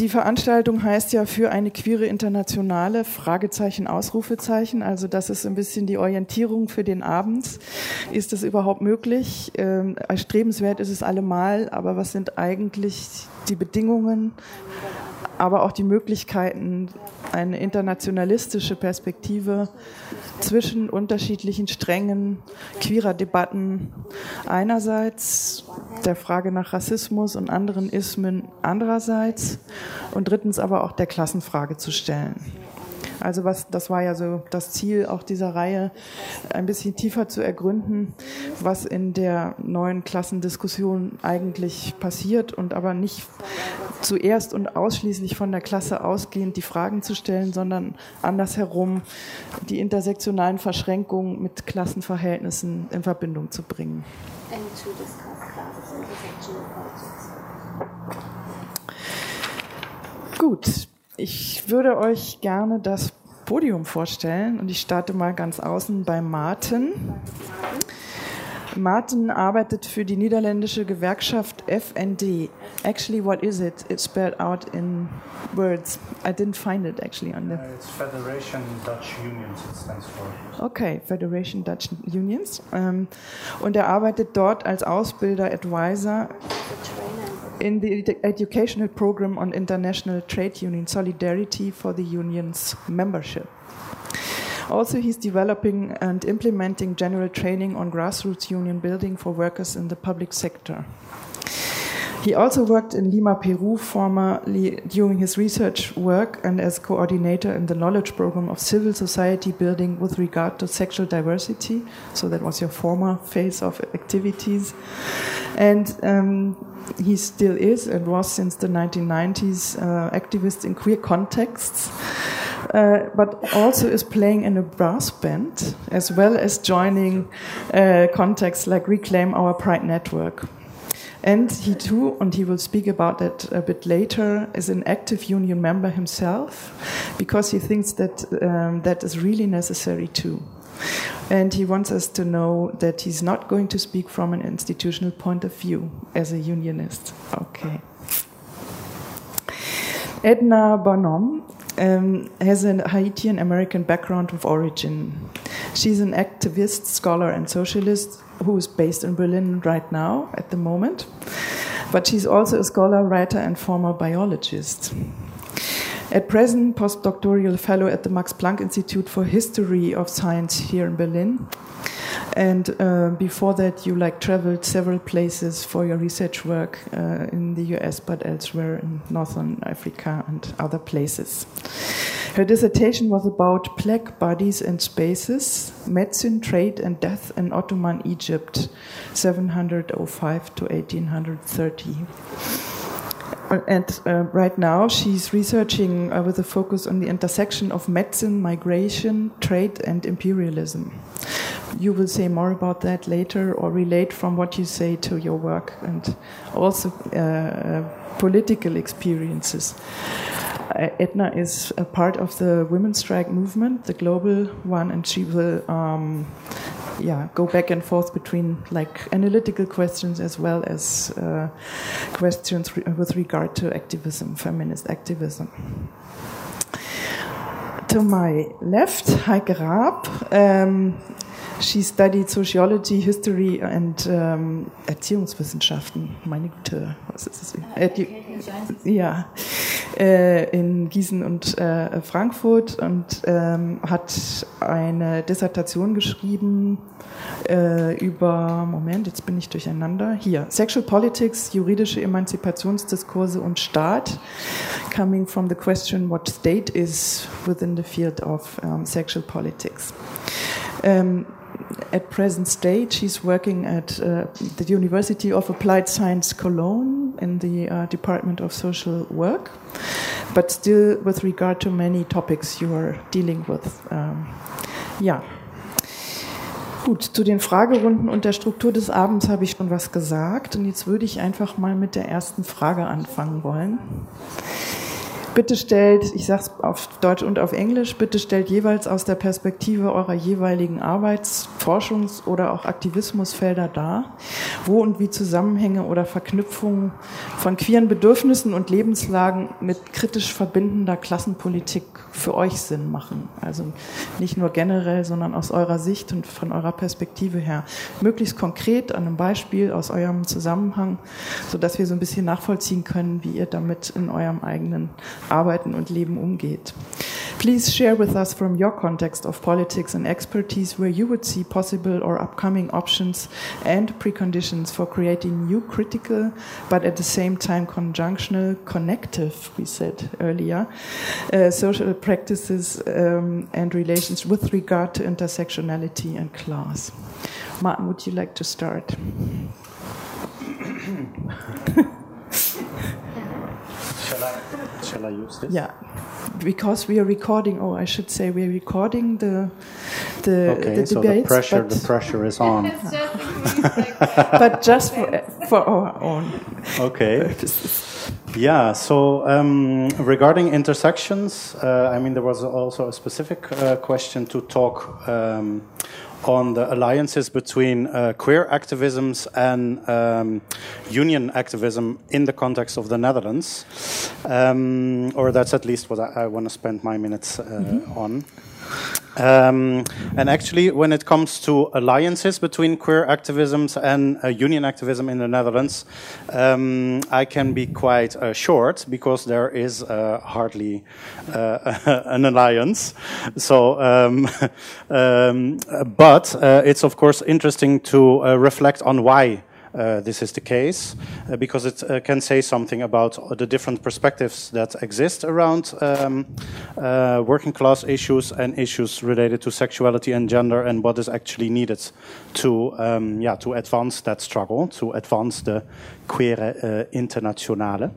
die Veranstaltung heißt ja für eine queere Internationale, Fragezeichen, Ausrufezeichen. Also das ist ein bisschen die Orientierung für den Abend. Ist das überhaupt möglich? Ähm, erstrebenswert ist es allemal, aber was sind eigentlich die Bedingungen, aber auch die Möglichkeiten, eine internationalistische Perspektive zwischen unterschiedlichen Strängen queerer Debatten einerseits, der Frage nach Rassismus und anderen Ismen andererseits und drittens aber auch der Klassenfrage zu stellen. Also was, das war ja so das Ziel auch dieser Reihe, ein bisschen tiefer zu ergründen, was in der neuen Klassendiskussion eigentlich passiert und aber nicht zuerst und ausschließlich von der Klasse ausgehend die Fragen zu stellen, sondern andersherum die intersektionalen Verschränkungen mit Klassenverhältnissen in Verbindung zu bringen. Gut, ich würde euch gerne das Podium vorstellen und ich starte mal ganz außen bei Martin. Martin arbeitet für die niederländische Gewerkschaft FND. Actually, what is it? It's spelled out in words. I didn't find it actually on the. Uh, it's Federation Dutch Unions. It stands for. Okay, Federation Dutch Unions. Ähm, und er arbeitet dort als Ausbilder, Advisor in the educational program on international trade union solidarity for the union's membership. Also, he's developing and implementing general training on grassroots union building for workers in the public sector. He also worked in Lima, Peru, formerly during his research work and as coordinator in the knowledge program of civil society building with regard to sexual diversity. So that was your former phase of activities. And um, he still is and was since the 1990s uh, activist in queer contexts. Uh, but also is playing in a brass band as well as joining uh, contexts like Reclaim Our Pride Network. And he too, and he will speak about that a bit later, is an active union member himself because he thinks that um, that is really necessary too. And he wants us to know that he's not going to speak from an institutional point of view as a unionist. Okay. Edna Bonhomme um, has a Haitian American background of origin. She's an activist, scholar, and socialist who is based in Berlin right now at the moment. But she's also a scholar, writer, and former biologist. At present, postdoctoral fellow at the Max Planck Institute for History of Science here in Berlin. And uh, before that, you like traveled several places for your research work uh, in the US, but elsewhere in Northern Africa and other places. Her dissertation was about plague bodies and spaces, medicine, trade, and death in Ottoman Egypt, 705 to 1830. And uh, right now, she's researching uh, with a focus on the intersection of medicine, migration, trade, and imperialism. You will say more about that later or relate from what you say to your work and also uh, political experiences. Uh, Edna is a part of the women's strike movement, the global one, and she will um, yeah, go back and forth between like analytical questions as well as uh, questions re with regard to activism, feminist activism. To my left, Heike Raab. Um, she studied sociology, history and um, Erziehungswissenschaften. Meine Güte, was ist das? Edu ja, äh, in Gießen und äh, Frankfurt und ähm, hat eine Dissertation geschrieben äh, über, Moment, jetzt bin ich durcheinander, hier, Sexual Politics, juridische Emanzipationsdiskurse und Staat, coming from the question what state is within the field of um, sexual politics. Um, at present stage, she's working at uh, the University of Applied Science Cologne in the uh, Department of Social Work, but still with regard to many topics you are dealing with. Um, ja. Gut, zu den Fragerunden und der Struktur des Abends habe ich schon was gesagt und jetzt würde ich einfach mal mit der ersten Frage anfangen wollen. Bitte stellt, ich sage es auf Deutsch und auf Englisch, bitte stellt jeweils aus der Perspektive eurer jeweiligen Arbeits-, Forschungs- oder auch Aktivismusfelder dar, wo und wie Zusammenhänge oder Verknüpfungen von queeren Bedürfnissen und Lebenslagen mit kritisch verbindender Klassenpolitik für euch Sinn machen. Also nicht nur generell, sondern aus eurer Sicht und von eurer Perspektive her. Möglichst konkret an einem Beispiel aus eurem Zusammenhang, sodass wir so ein bisschen nachvollziehen können, wie ihr damit in eurem eigenen Arbeiten und Leben umgeht. Please share with us from your context of politics and expertise where you would see possible or upcoming options and preconditions for creating new critical, but at the same time conjunctional, connective, we said earlier, uh, social practices um, and relations with regard to intersectionality and class. Marten, would you like to start? Shall I, shall I use this? Yeah, because we are recording. Oh, I should say we are recording the the, Okay, the so debates, the pressure, the pressure is on. It's just but just for, for our own Okay. purposes. Yeah, so um, regarding intersections, uh, I mean, there was also a specific uh, question to talk um, on the alliances between uh, queer activisms and um, union activism in the context of the Netherlands. Um, or that's at least what I, I want to spend my minutes uh, on. Um, and actually, when it comes to alliances between queer activisms and uh, union activism in the Netherlands, um, I can be quite uh, short because there is uh, hardly uh, an alliance. So, um, um, but uh, it's of course interesting to uh, reflect on why uh, this is the case uh, because it uh, can say something about the different perspectives that exist around um, uh, working class issues and issues related to sexuality and gender and what is actually needed to um, yeah to advance that struggle to advance the queer uh, internationale.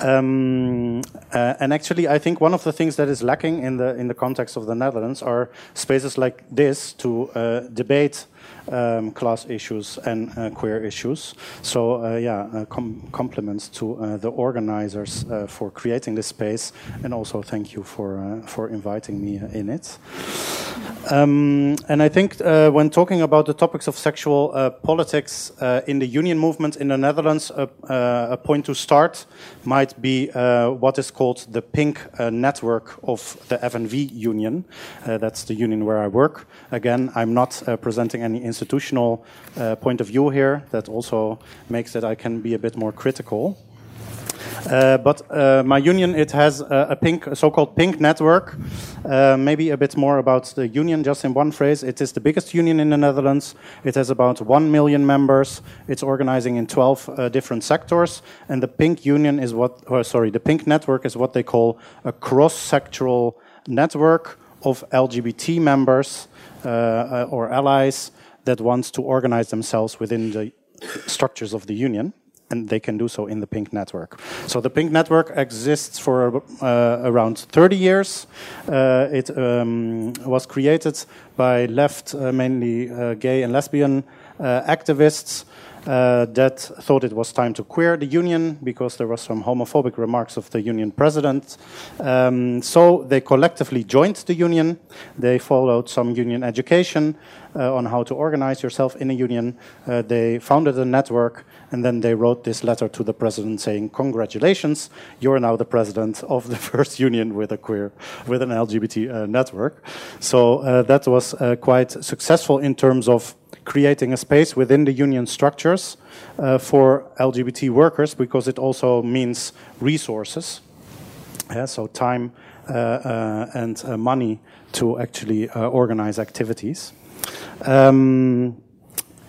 Um, uh, and actually, I think one of the things that is lacking in the in the context of the Netherlands are spaces like this to uh, debate um, class issues and uh, queer issues. So uh, yeah, uh, com compliments to uh, the organizers uh, for creating this space, and also thank you for for inviting me in it. Um, and I think when talking about the topics of sexual politics in the union movement in the Netherlands, a point to start might be what is called the pink network of the FNV union. That's the union where I work. Again, I'm not presenting any institutional uh, point of view here. That also makes that I can be a bit more critical. Uh, but uh, my union, it has uh, a pink, a so-called pink network. Uh, maybe a bit more about the union, just in one phrase. It is the biggest union in the Netherlands. It has about one million members. It's organizing in 12 uh, different sectors. And the pink union is what, or sorry, the pink network is what they call a cross-sectoral network of LGBT members uh, uh, or allies that wants to organize themselves within the structures of the union and they can do so in the Pink Network. So the Pink Network exists for uh, around 30 years. Uh, it um, was created by left, uh, mainly uh, gay and lesbian uh, activists. Uh, that thought it was time to queer the union because there were some homophobic remarks of the union president. Um, so they collectively joined the union. They followed some union education uh, on how to organize yourself in a union. Uh, they founded a network and then they wrote this letter to the president saying, "Congratulations, you are now the president of the first union with a queer, with an LGBT uh, network." So uh, that was uh, quite successful in terms of creating a space within the union structures uh, for LGBT workers because it also means resources. Yeah, so time uh, uh, and money to actually organize activities. Um,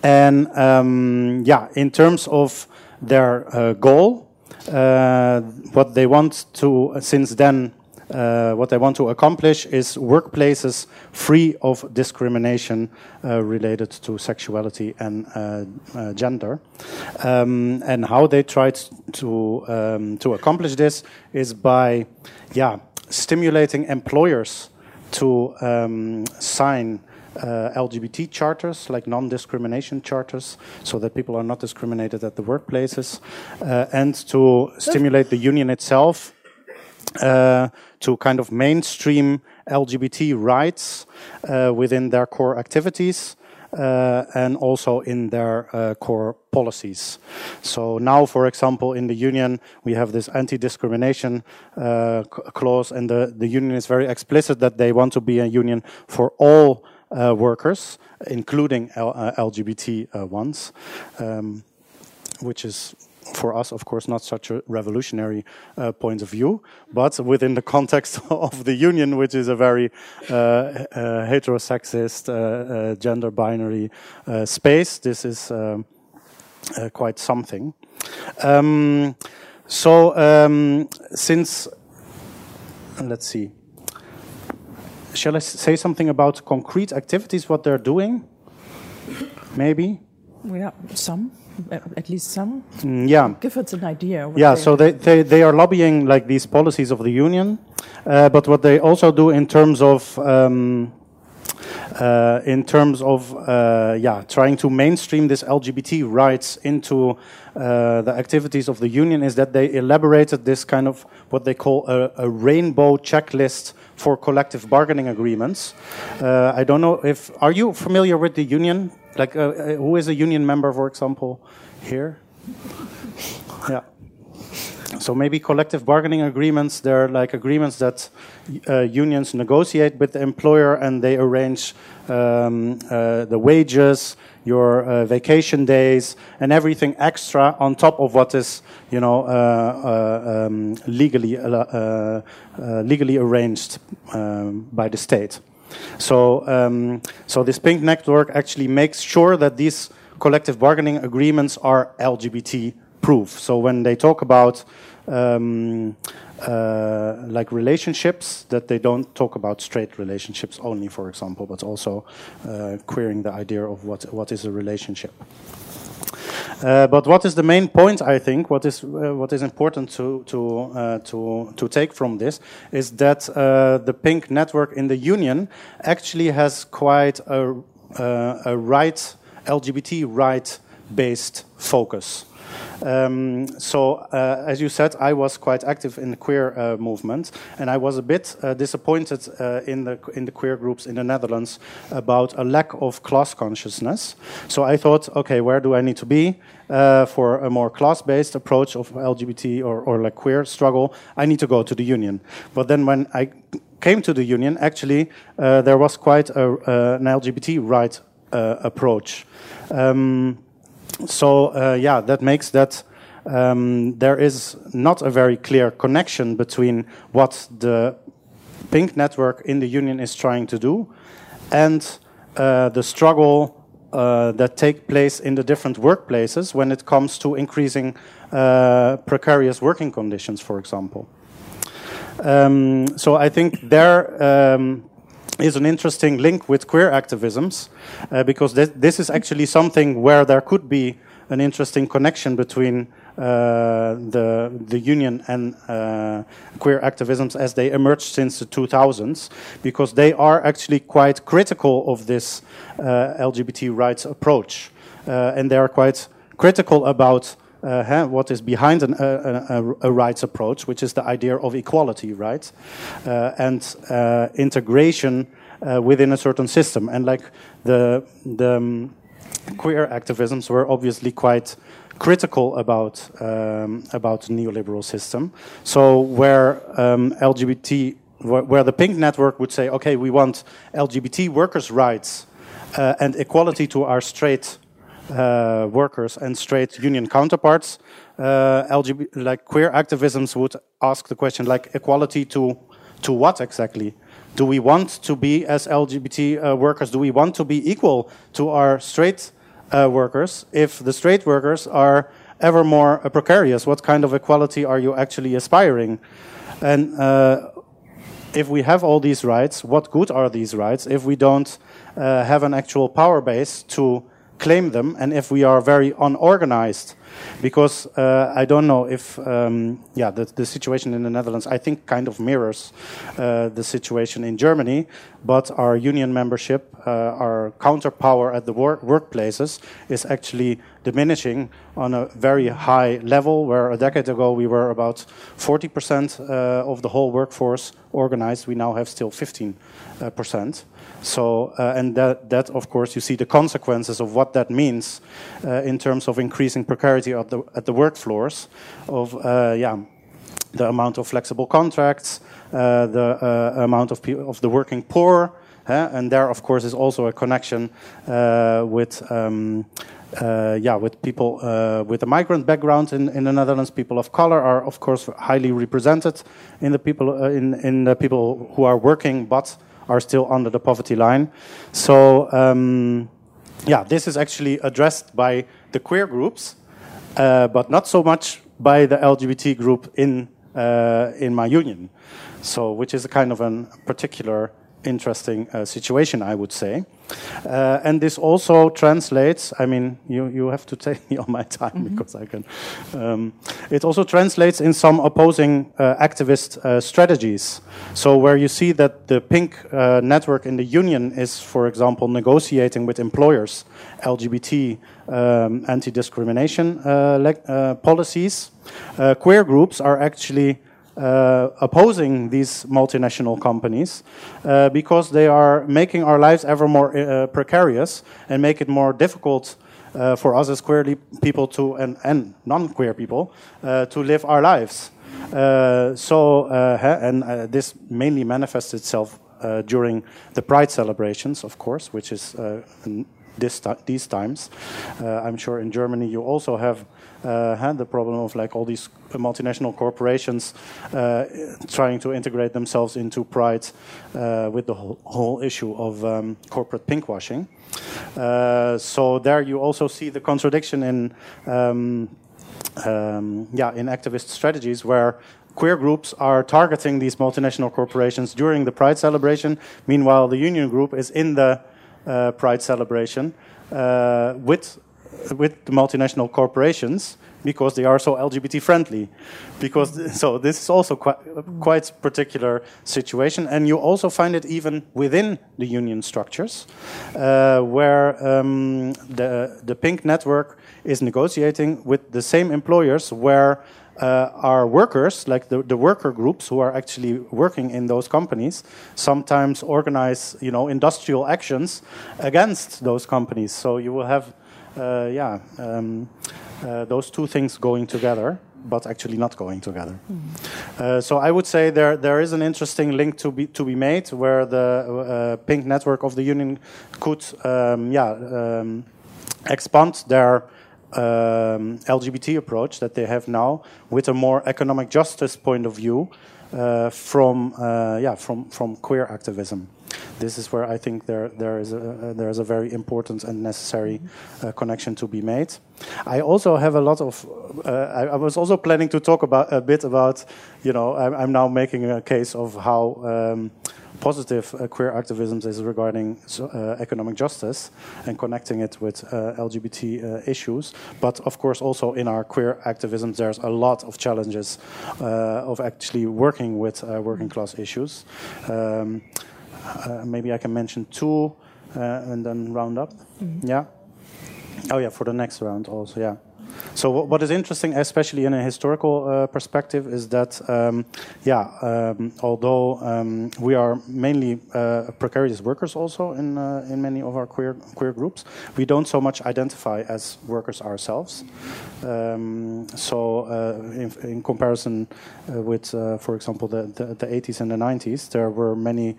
and um, yeah, in terms of their uh, goal, uh, what they want to, since then, uh, what they want to accomplish is workplaces free of discrimination uh, related to sexuality and uh, uh, gender. Um, and how they tried to um, to accomplish this is by, yeah, stimulating employers to um, sign uh, LGBT charters, like non discrimination charters, so that people are not discriminated at the workplaces, uh, and to stimulate the union itself uh, to kind of mainstream LGBT rights uh, within their core activities. Uh, and also in their uh, core policies. So now, for example, in the union, we have this anti-discrimination clause, and the, the union is very explicit that they want to be a union for all uh, workers, including L uh, LGBT uh, ones, um, which is for us, of course, not such a revolutionary uh, point of view, but within the context of the union, which is a very uh, uh, heterosexist, uh, uh, gender binary space, this is um, quite something. Um, so, um, since, let's see, shall I say something about concrete activities, what they're doing? Maybe? Yeah, some at least some. Mm, yeah. Give us an idea. Yeah, so they, they, they are lobbying like these policies of the union, uh, but what they also do in terms of um, uh, in terms of uh, yeah trying to mainstream this LGBT rights into uh, the activities of the union is that they elaborated this kind of what they call a, a rainbow checklist for collective bargaining agreements. Uh, I don't know if are you familiar with the union? Like, uh, uh, who is a union member, for example, here? Yeah. So maybe collective bargaining agreements, they're like agreements that uh, unions negotiate with the employer and they arrange um, uh, the wages, your uh, vacation days, and everything extra on top of what is, you know, uh, uh, um, legally legally arranged um, by the state. So, um, so this pink network actually makes sure that these collective bargaining agreements are LGBT So when they talk about um, uh, like relationships, that they don't talk about straight relationships only, for example, but also uh, queering the idea of what what is a relationship. Uh, but what is the main point? I think what is uh, what is important to to uh, to to take from this is that uh, the Pink network in the union actually has quite a uh, a right LGBT right based focus. Um, so, uh, as you said, I was quite active in the queer uh, movement, and I was a bit uh, disappointed uh, in the in the queer groups in the Netherlands about a lack of class consciousness. So I thought, okay, where do I need to be uh, for a more class-based approach of LGBT or, or like queer struggle? I need to go to the union. But then when I came to the union, actually, uh, there was quite a, an LGBT right approach. Um, so uh, yeah, that makes that um, there is not a very clear connection between what the pink network in the union is trying to do and uh, the struggle uh, that take place in the different workplaces when it comes to increasing uh, precarious working conditions, for example. Um, so I think there um, is an interesting link with queer activisms uh, because th this is actually something where there could be an interesting connection between uh, the the union and uh, queer activisms as they emerged since the 2000s, because they are actually quite critical of this uh, LGBT rights approach, uh, and they are quite critical about uh, what is behind an, uh, a, a, rights approach, which is the idea of equality, right, uh, and uh, integration uh, within a certain system. And like the the um, queer activisms were obviously quite critical about um, about the neoliberal system. So where um, LGBT, where the Pink Network would say, okay, we want LGBT workers' rights uh, and equality to our straight uh, workers and straight union counterparts, uh, LGBT, like queer activisms would ask the question like equality to to what exactly? Do we want to be as LGBT uh, workers? Do we want to be equal to our straight uh, workers? If the straight workers are ever more uh, precarious, what kind of equality are you actually aspiring? And uh, if we have all these rights, what good are these rights if we don't have an actual power base to claim them and if we are very unorganized because uh, I don't know if um, yeah the, the, situation in the Netherlands I think kind of mirrors uh, the situation in Germany but our union membership uh, our counterpower at the work workplaces is actually diminishing on a very high level, where a decade ago we were about 40% uh, of the whole workforce organized. We now have still 15%. So, uh, and that, that, of course, you see the consequences of what that means uh, in terms of increasing precarity at the, at the work floors, of, uh, yeah, the amount of flexible contracts, uh, the uh, amount of, of the working poor, and there, of course, is also a connection uh, with. Um, uh, yeah, with people uh, with a migrant background in, in the Netherlands, people of color are of course highly represented in the people uh, in in the people who are working but are still under the poverty line. So um, yeah, this is actually addressed by the queer groups, but not so much by the LGBT group in in my union. So, which is a kind of a particular interesting uh, situation, I would say. Uh, and this also translates, I mean, you, you have to take me on my time mm -hmm. because I can. Um, it also translates in some opposing uh, activist uh, strategies. So, where you see that the pink uh, network in the union is, for example, negotiating with employers LGBT um, anti discrimination uh, policies, queer groups are actually uh, opposing these multinational companies uh, because they are making our lives ever more uh, precarious and make it more difficult uh, for us as queer people to and, and non-queer people uh, to live our lives. Uh, so and this mainly manifests itself during the Pride celebrations, of course, which is this these times. I'm sure in Germany you also have had the problem of like all these multinational corporations uh, trying to integrate themselves into Pride uh, with the whole, whole issue of um, corporate pinkwashing. Uh, so there you also see the contradiction in um, um, yeah in activist strategies where queer groups are targeting these multinational corporations during the Pride celebration. Meanwhile, the union group is in the uh, Pride celebration uh, with with the multinational corporations because they are so LGBT friendly. Because so this is also quite quite particular situation, and you also find it even within the union structures, uh, where um, the the Pink network is negotiating with the same employers where. Uh, our workers, like the, the worker groups who are actually working in those companies, sometimes organize, you know, industrial actions against those companies. So you will have yeah, um, uh, those two things going together but actually not going together. Mm uh, so I would say there there is an interesting link to be to be made where the uh, pink network of the union could um, yeah um, expand their um, LGBT approach that they have now with a more economic justice point of view uh, from uh, yeah from from queer activism. This is where I think there there is a there is a very important and necessary uh, connection to be made. I also have a lot of. Uh, I, I, was also planning to talk about a bit about you know I'm, I'm now making a case of how. Um, positive uh, queer activism is regarding uh, economic justice and connecting it with uh, LGBT uh, issues. But of course, also in our queer activism, there's a lot of challenges uh, of actually working with uh, working class issues. Um, maybe I can mention two and then round up. Mm -hmm. Yeah. Oh yeah, for the next round also. Yeah. So what is interesting, especially in a historical uh, perspective, is that um, yeah, um, although um, we are mainly uh, precarious workers, also in uh, in many of our queer queer groups, we don't so much identify as workers ourselves. Um, so uh, in, in, comparison uh, with, uh, for example, the, the, the 80s and the 90s, there were many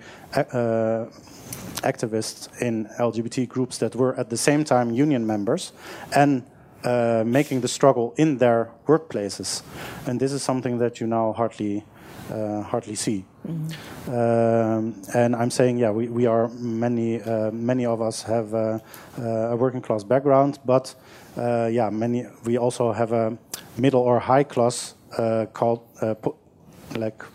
activists in LGBT groups that were at the same time union members and uh, making the struggle in their workplaces, and this is something that you now hardly uh, hardly see. Mm -hmm. um, and I'm saying, yeah, we, we are many uh, many of us have uh, uh, a working class background, but yeah, many we also have a middle or high class called like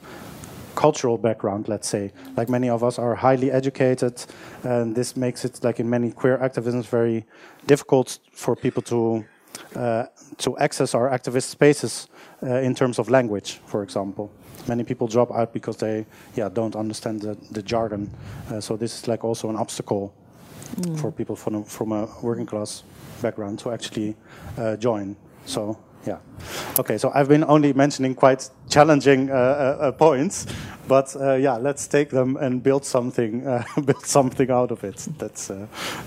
cultural background, let's say. Like many of us are highly educated, and this makes it, like in many queer activisms, very difficult for people to uh, to access our activist spaces uh, in terms of language, for example. Many people drop out because they yeah don't understand the, the jargon. Uh, so this is like also an obstacle mm. for people from a, from a working class background to actually uh, join. So yeah. Okay, so I've been only mentioning quite challenging uh, uh, uh points, but uh, yeah, let's take them and build something, uh, build something out of it. That's uh,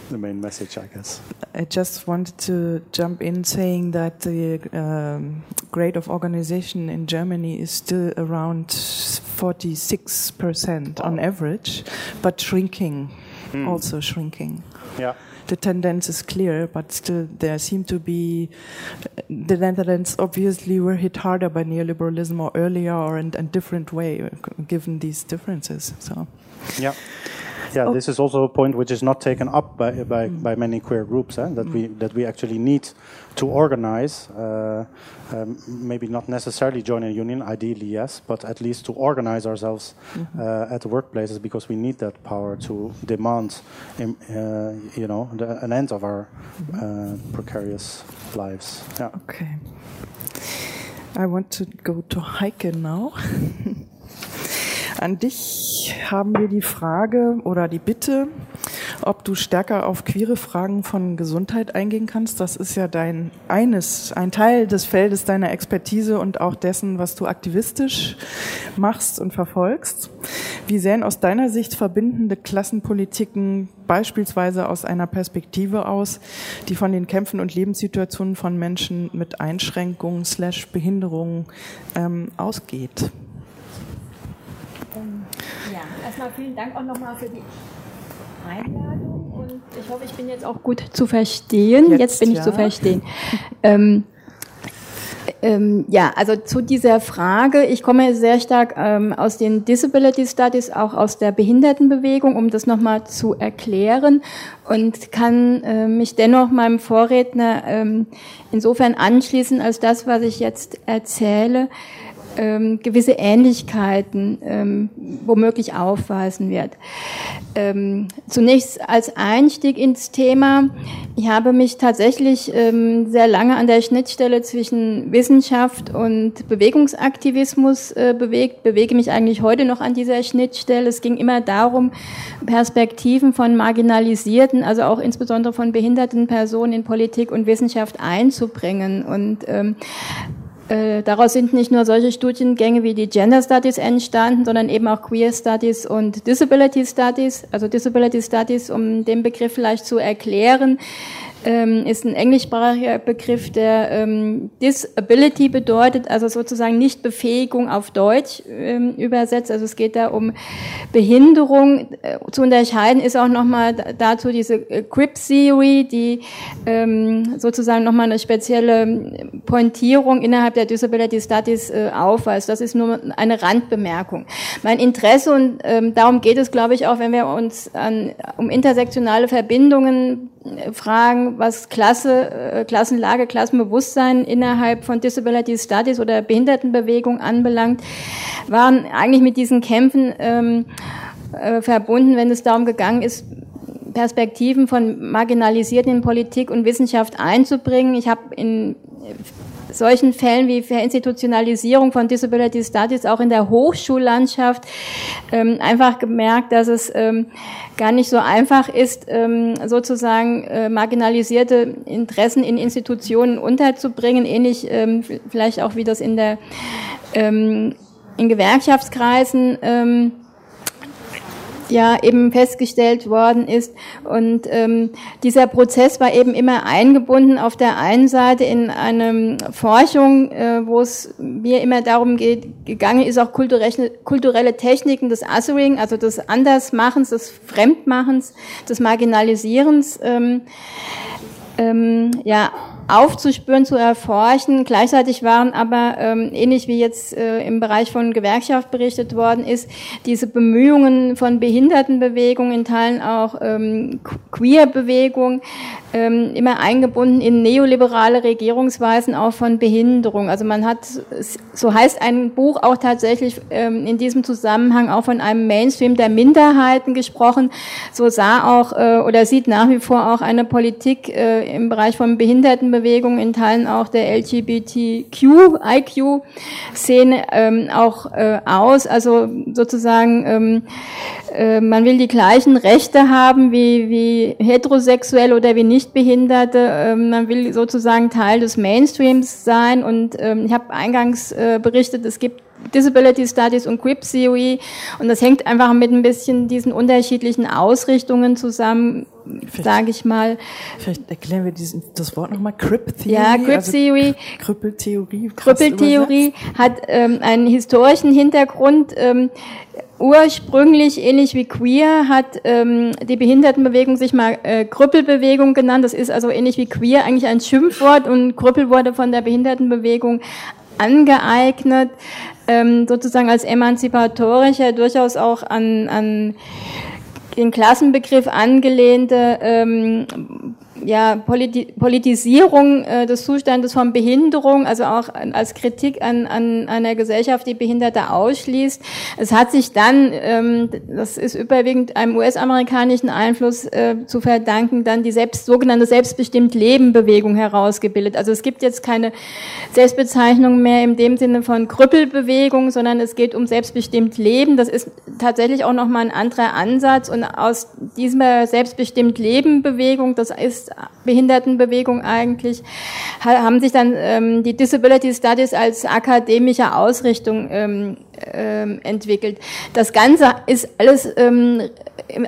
the main message, I guess. I just wanted to jump in saying that the um, grade of organization in Germany is still around 46% on average, but shrinking, mm. also shrinking. Yeah the tendency is clear, but still there seem to be uh, the Netherlands obviously were hit harder by neoliberalism or earlier or in a different way, given these differences. So, yeah. Yeah, oh. this is also a point which is not taken up by by, mm. by many queer groups. Eh? That mm. we that we actually need to organize. Uh, um, maybe not necessarily join a union, ideally yes, but at least to organize ourselves mm -hmm. uh, at the workplaces because we need that power to demand, in, uh, you know, the, an end of our -hmm. precarious lives. Yeah. Okay. I want to go to Heike now. An dich haben wir die Frage oder die Bitte, ob du stärker auf queere Fragen von Gesundheit eingehen kannst. Das ist ja dein eines, ein Teil des Feldes deiner Expertise und auch dessen, was du aktivistisch machst und verfolgst. Wie sehen aus deiner Sicht verbindende Klassenpolitiken beispielsweise aus einer Perspektive aus, die von den Kämpfen und Lebenssituationen von Menschen mit Einschränkungen slash Behinderungen ähm, ausgeht? Erstmal vielen Dank auch nochmal für die Einladung und ich hoffe, ich bin jetzt auch gut zu verstehen. Jetzt, jetzt bin ich ja. zu verstehen. ähm, ähm, ja, also zu dieser Frage, ich komme sehr stark ähm, aus den Disability Studies, auch aus der Behindertenbewegung, um das nochmal zu erklären und kann äh, mich dennoch meinem Vorredner ähm, insofern anschließen, als das, was ich jetzt erzähle, ähm, gewisse Ähnlichkeiten ähm, womöglich aufweisen wird. Ähm, zunächst als Einstieg ins Thema. Ich habe mich tatsächlich ähm, sehr lange an der Schnittstelle zwischen Wissenschaft und Bewegungsaktivismus äh, bewegt, bewege mich eigentlich heute noch an dieser Schnittstelle. Es ging immer darum, Perspektiven von marginalisierten, also auch insbesondere von behinderten Personen in Politik und Wissenschaft einzubringen. Und ähm, äh, daraus sind nicht nur solche Studiengänge wie die Gender Studies entstanden, sondern eben auch Queer Studies und Disability Studies. Also Disability Studies, um den Begriff vielleicht zu erklären, ähm, ist ein englischsprachiger Begriff, der ähm, Disability bedeutet, also sozusagen nicht Befähigung auf Deutsch ähm, übersetzt. Also es geht da um Behinderung. Äh, zu unterscheiden ist auch nochmal dazu diese äh, Crip Theory, die ähm, sozusagen nochmal eine spezielle Pointierung innerhalb der Disability Studies äh, aufweist. Das ist nur eine Randbemerkung. Mein Interesse und ähm, darum geht es, glaube ich, auch, wenn wir uns an, um intersektionale Verbindungen fragen, was Klasse, äh, Klassenlage, Klassenbewusstsein innerhalb von Disability Studies oder Behindertenbewegung anbelangt, waren eigentlich mit diesen Kämpfen ähm, äh, verbunden, wenn es darum gegangen ist, Perspektiven von Marginalisierten in Politik und Wissenschaft einzubringen. Ich habe in solchen Fällen wie Verinstitutionalisierung von Disability Studies auch in der Hochschullandschaft ähm, einfach gemerkt, dass es ähm, gar nicht so einfach ist, ähm, sozusagen äh, marginalisierte Interessen in Institutionen unterzubringen, ähnlich ähm, vielleicht auch wie das in der ähm, in Gewerkschaftskreisen ähm, ja eben festgestellt worden ist. Und ähm, dieser Prozess war eben immer eingebunden auf der einen Seite in eine Forschung, äh, wo es mir immer darum geht, gegangen ist, auch kulturelle, kulturelle Techniken des Othering, also des Andersmachens, des Fremdmachens, des Marginalisierens, ähm, ähm, ja, aufzuspüren, zu erforschen. Gleichzeitig waren aber, ähm, ähnlich wie jetzt äh, im Bereich von Gewerkschaft berichtet worden ist, diese Bemühungen von Behindertenbewegungen, in Teilen auch ähm, Queer-Bewegung, ähm, immer eingebunden in neoliberale Regierungsweisen auch von Behinderung. Also man hat, so heißt ein Buch auch tatsächlich ähm, in diesem Zusammenhang auch von einem Mainstream der Minderheiten gesprochen. So sah auch äh, oder sieht nach wie vor auch eine Politik äh, im Bereich von Behindertenbewegung Behindertenbewegung, in Teilen auch der LGBTQ, IQ-Szene ähm, auch äh, aus. Also sozusagen, ähm, äh, man will die gleichen Rechte haben wie, wie heterosexuell oder wie Nichtbehinderte. Ähm, man will sozusagen Teil des Mainstreams sein. Und ähm, ich habe eingangs äh, berichtet, es gibt Disability Studies und Grip Theory. Und das hängt einfach mit ein bisschen diesen unterschiedlichen Ausrichtungen zusammen, sage ich mal. Vielleicht erklären wir diesen, das Wort nochmal. Grip Theory. Ja, Grip also. Krüppeltheorie. Krüppeltheorie hat ähm, einen historischen Hintergrund. Ähm, Ursprünglich, ähnlich wie queer, hat ähm, die Behindertenbewegung sich mal äh, Krüppelbewegung genannt. Das ist also ähnlich wie queer eigentlich ein Schimpfwort und Krüppel wurde von der Behindertenbewegung angeeignet ähm, sozusagen als emanzipatorischer, durchaus auch an, an den Klassenbegriff angelehnte ähm, ja, Politi Politisierung äh, des Zustandes von Behinderung, also auch als Kritik an, an einer Gesellschaft, die Behinderte ausschließt. Es hat sich dann, ähm, das ist überwiegend einem US-amerikanischen Einfluss äh, zu verdanken, dann die selbst, sogenannte Selbstbestimmt-Leben-Bewegung herausgebildet. Also es gibt jetzt keine Selbstbezeichnung mehr in dem Sinne von Krüppelbewegung, sondern es geht um selbstbestimmt Leben. Das ist tatsächlich auch nochmal ein anderer Ansatz und aus dieser selbstbestimmt Leben-Bewegung, das ist Behindertenbewegung eigentlich, haben sich dann ähm, die Disability Studies als akademische Ausrichtung ähm, ähm, entwickelt. Das Ganze ist alles ähm,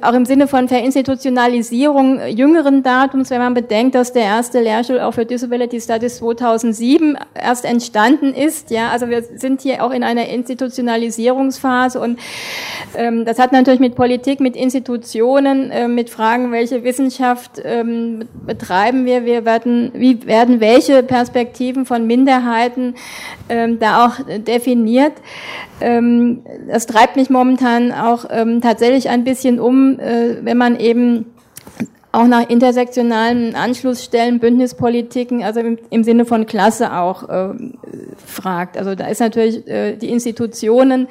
auch im Sinne von Verinstitutionalisierung jüngeren Datums, wenn man bedenkt, dass der erste Lehrstuhl auch für Disability Studies 2007 erst entstanden ist. Ja, also wir sind hier auch in einer Institutionalisierungsphase und ähm, das hat natürlich mit Politik, mit Institutionen, äh, mit Fragen, welche Wissenschaft ähm, betreiben wir, wir werden, wie werden welche Perspektiven von Minderheiten ähm, da auch definiert. Ähm, das treibt mich momentan auch ähm, tatsächlich ein bisschen um, äh, wenn man eben auch nach intersektionalen Anschlussstellen, Bündnispolitiken, also im, im Sinne von Klasse auch äh, fragt. Also da ist natürlich äh, die Institutionen,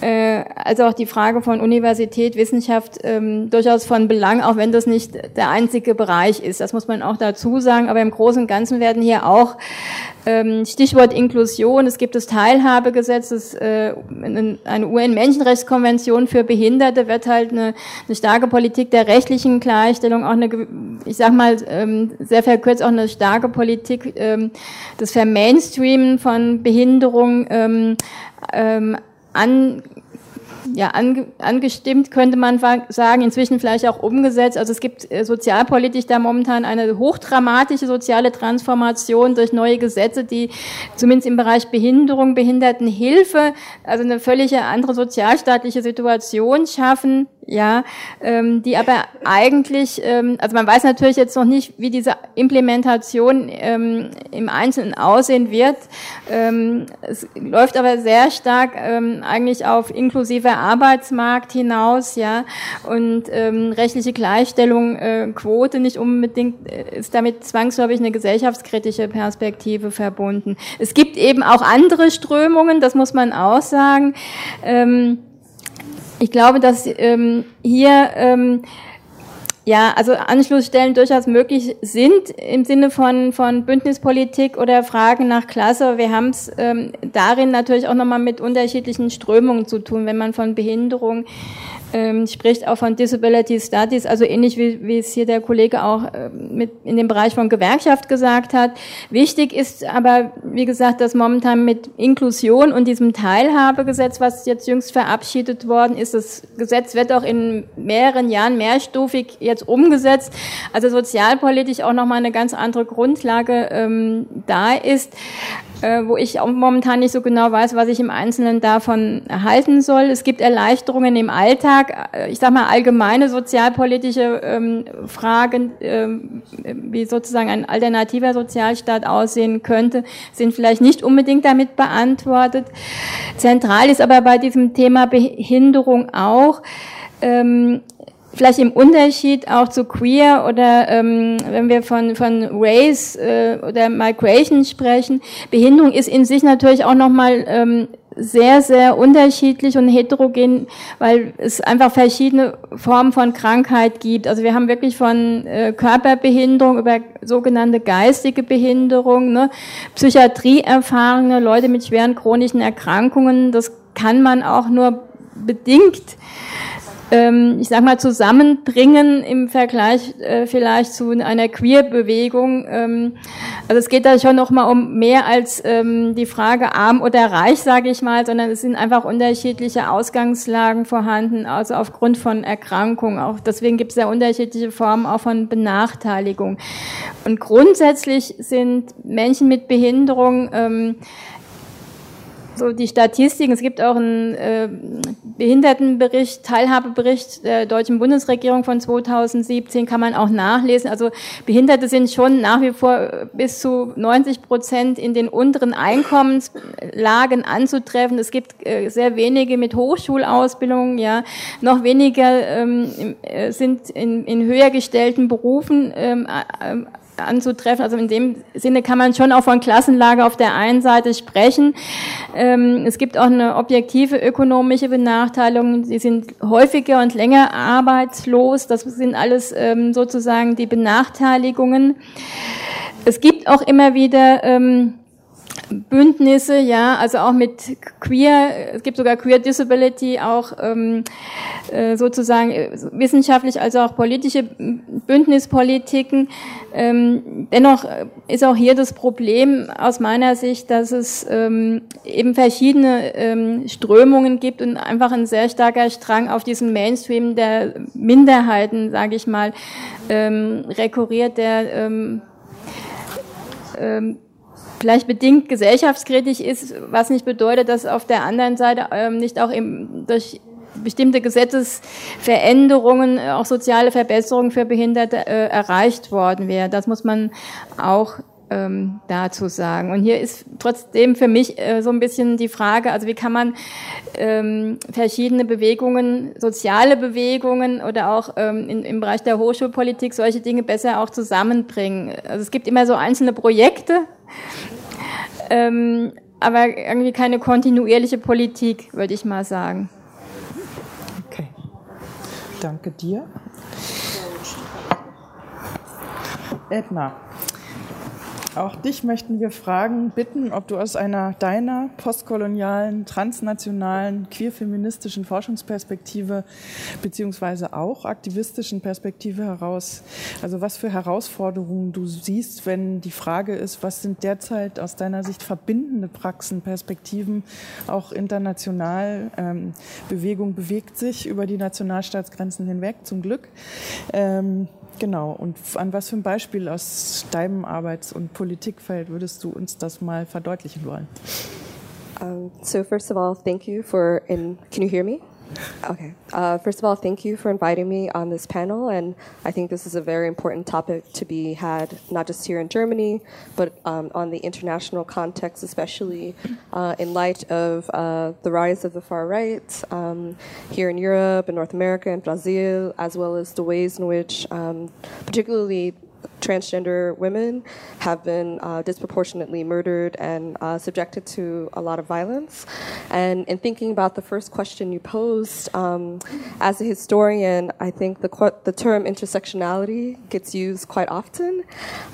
äh, also auch die Frage von Universität, Wissenschaft ähm, durchaus von Belang, auch wenn das nicht der einzige Bereich ist. Das muss man auch dazu sagen. Aber im Großen und Ganzen werden hier auch Stichwort Inklusion. Es gibt das Teilhabegesetz, das, äh, eine UN-Menschenrechtskonvention für Behinderte wird halt eine, eine starke Politik der rechtlichen Gleichstellung, auch eine, ich sag mal, ähm, sehr verkürzt auch eine starke Politik ähm, des Vermainstreamen von Behinderung ähm, ähm, an ja, ange, angestimmt, könnte man sagen, inzwischen vielleicht auch umgesetzt. Also es gibt äh, sozialpolitisch da momentan eine hochdramatische soziale Transformation durch neue Gesetze, die zumindest im Bereich Behinderung, Behindertenhilfe, also eine völlig andere sozialstaatliche Situation schaffen ja, ähm, die aber eigentlich, ähm, also man weiß natürlich jetzt noch nicht, wie diese Implementation ähm, im Einzelnen aussehen wird. Ähm, es läuft aber sehr stark ähm, eigentlich auf inklusiver Arbeitsmarkt hinaus, ja, und ähm, rechtliche Gleichstellung, äh, Quote nicht unbedingt äh, ist damit zwangsläufig eine gesellschaftskritische Perspektive verbunden. Es gibt eben auch andere Strömungen, das muss man auch sagen. Ähm, ich glaube, dass ähm, hier ähm, ja, also Anschlussstellen durchaus möglich sind im Sinne von, von Bündnispolitik oder Fragen nach Klasse. Wir haben es ähm, darin natürlich auch nochmal mit unterschiedlichen Strömungen zu tun, wenn man von Behinderung ähm, spricht auch von Disability Studies, also ähnlich wie, wie es hier der Kollege auch äh, mit in dem Bereich von Gewerkschaft gesagt hat. Wichtig ist aber, wie gesagt, dass momentan mit Inklusion und diesem Teilhabegesetz, was jetzt jüngst verabschiedet worden ist, das Gesetz wird auch in mehreren Jahren mehrstufig jetzt umgesetzt, also sozialpolitisch auch nochmal eine ganz andere Grundlage ähm, da ist äh, wo ich momentan nicht so genau weiß, was ich im Einzelnen davon erhalten soll. Es gibt Erleichterungen im Alltag, äh, ich sage mal allgemeine sozialpolitische ähm, Fragen, ähm, wie sozusagen ein alternativer Sozialstaat aussehen könnte, sind vielleicht nicht unbedingt damit beantwortet. Zentral ist aber bei diesem Thema Behinderung auch, ähm, vielleicht im Unterschied auch zu queer oder ähm, wenn wir von, von Race äh, oder Migration sprechen, Behinderung ist in sich natürlich auch nochmal ähm, sehr, sehr unterschiedlich und heterogen, weil es einfach verschiedene Formen von Krankheit gibt. Also wir haben wirklich von äh, Körperbehinderung über sogenannte geistige Behinderung, ne, Psychiatrieerfahrene, Leute mit schweren chronischen Erkrankungen. Das kann man auch nur bedingt ähm, ich sag mal, zusammenbringen im Vergleich äh, vielleicht zu einer Queer-Bewegung. Ähm, also es geht da schon noch mal um mehr als ähm, die Frage arm oder reich, sage ich mal, sondern es sind einfach unterschiedliche Ausgangslagen vorhanden, also aufgrund von Erkrankungen. Auch deswegen gibt es ja unterschiedliche Formen auch von Benachteiligung. Und grundsätzlich sind Menschen mit Behinderung ähm, so die Statistiken. Es gibt auch einen äh, Behindertenbericht, Teilhabebericht der deutschen Bundesregierung von 2017, kann man auch nachlesen. Also Behinderte sind schon nach wie vor bis zu 90 Prozent in den unteren Einkommenslagen anzutreffen. Es gibt äh, sehr wenige mit Hochschulausbildung, ja, noch weniger ähm, äh, sind in, in höher gestellten Berufen ähm, äh, anzutreffen. Also in dem Sinne kann man schon auch von Klassenlage auf der einen Seite sprechen. Ähm, es gibt auch eine objektive ökonomische Benachteiligung. Sie sind häufiger und länger arbeitslos. Das sind alles ähm, sozusagen die Benachteiligungen. Es gibt auch immer wieder ähm, Bündnisse, ja, also auch mit Queer, es gibt sogar Queer Disability, auch ähm, äh, sozusagen äh, wissenschaftlich als auch politische Bündnispolitiken. Ähm, dennoch ist auch hier das Problem aus meiner Sicht, dass es ähm, eben verschiedene ähm, Strömungen gibt und einfach ein sehr starker Strang auf diesen Mainstream der Minderheiten, sage ich mal, ähm, rekurriert, der ähm, ähm, vielleicht bedingt gesellschaftskritisch ist, was nicht bedeutet, dass auf der anderen Seite ähm, nicht auch eben durch bestimmte Gesetzesveränderungen, äh, auch soziale Verbesserungen für Behinderte äh, erreicht worden wäre. Das muss man auch ähm, dazu sagen. Und hier ist trotzdem für mich äh, so ein bisschen die Frage, also wie kann man ähm, verschiedene Bewegungen, soziale Bewegungen oder auch ähm, in, im Bereich der Hochschulpolitik solche Dinge besser auch zusammenbringen. Also es gibt immer so einzelne Projekte, ähm, aber irgendwie keine kontinuierliche Politik, würde ich mal sagen. Okay, danke dir. Edna. Auch dich möchten wir fragen, bitten, ob du aus einer deiner postkolonialen, transnationalen, queerfeministischen Forschungsperspektive beziehungsweise auch aktivistischen Perspektive heraus, also was für Herausforderungen du siehst, wenn die Frage ist, was sind derzeit aus deiner Sicht verbindende Praxen, Perspektiven, auch international. Ähm, Bewegung bewegt sich über die Nationalstaatsgrenzen hinweg, zum Glück. Ähm, Genau. Und an was für ein Beispiel aus deinem Arbeits- und Politikfeld würdest du uns das mal verdeutlichen wollen? Um, so first of all, thank you for in. Can you hear me? Okay. Uh, first of all, thank you for inviting me on this panel, and I think this is a very important topic to be had, not just here in Germany, but um, on the international context, especially uh, in light of uh, the rise of the far right um, here in Europe and North America and Brazil, as well as the ways in which, um, particularly transgender women have been uh, disproportionately murdered and uh, subjected to a lot of violence. And in thinking about the first question you posed, um, as a historian, I think the, the term intersectionality gets used quite often.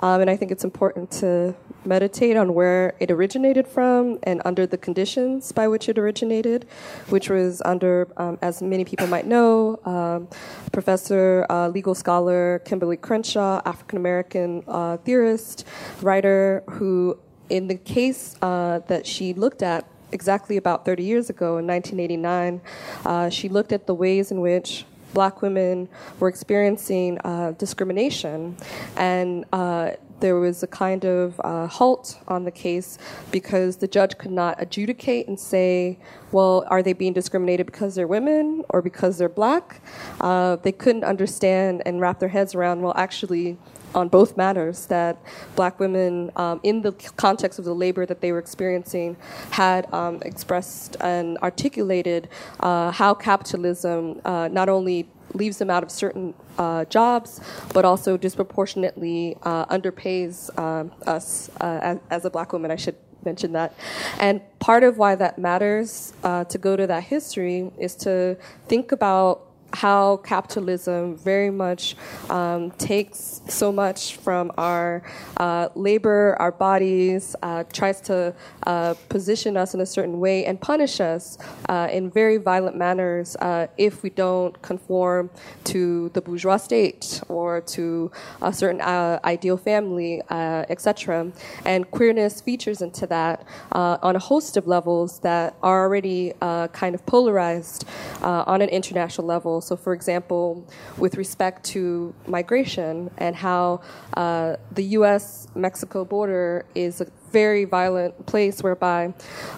Um, and I think it's important to meditate on where it originated from and under the conditions by which it originated, which was under, um, as many people might know, um, Professor, uh, legal scholar Kimberlé Crenshaw, African American uh, theorist, writer, who, in the case uh, that she looked at exactly about 30 years ago in 1989, uh, she looked at the ways in which black women were experiencing uh, discrimination and uh, there was a kind of uh, halt on the case because the judge could not adjudicate and say, well, are they being discriminated because they're women or because they're black? Uh, they couldn't understand and wrap their heads around, well, actually, on both matters that black women, um, in the context of the labor that they were experiencing, had um, expressed and articulated uh, how capitalism uh, not only leaves them out of certain uh, jobs, but also disproportionately uh, underpays um, us uh, as, as, a black woman. I should mention that. And part of why that matters uh, to go to that history is to think about how capitalism very much um, takes so much from our uh, labor, our bodies, uh, tries to uh, position us in a certain way and punish us uh, in very violent manners uh, if we don't conform to the bourgeois state or to a certain uh, ideal family, etc. And queerness features into that on a host of levels that are already kind of polarized on an international level. So, for example, with respect to migration and how uh, the U.S. Mexico border is a very violent place whereby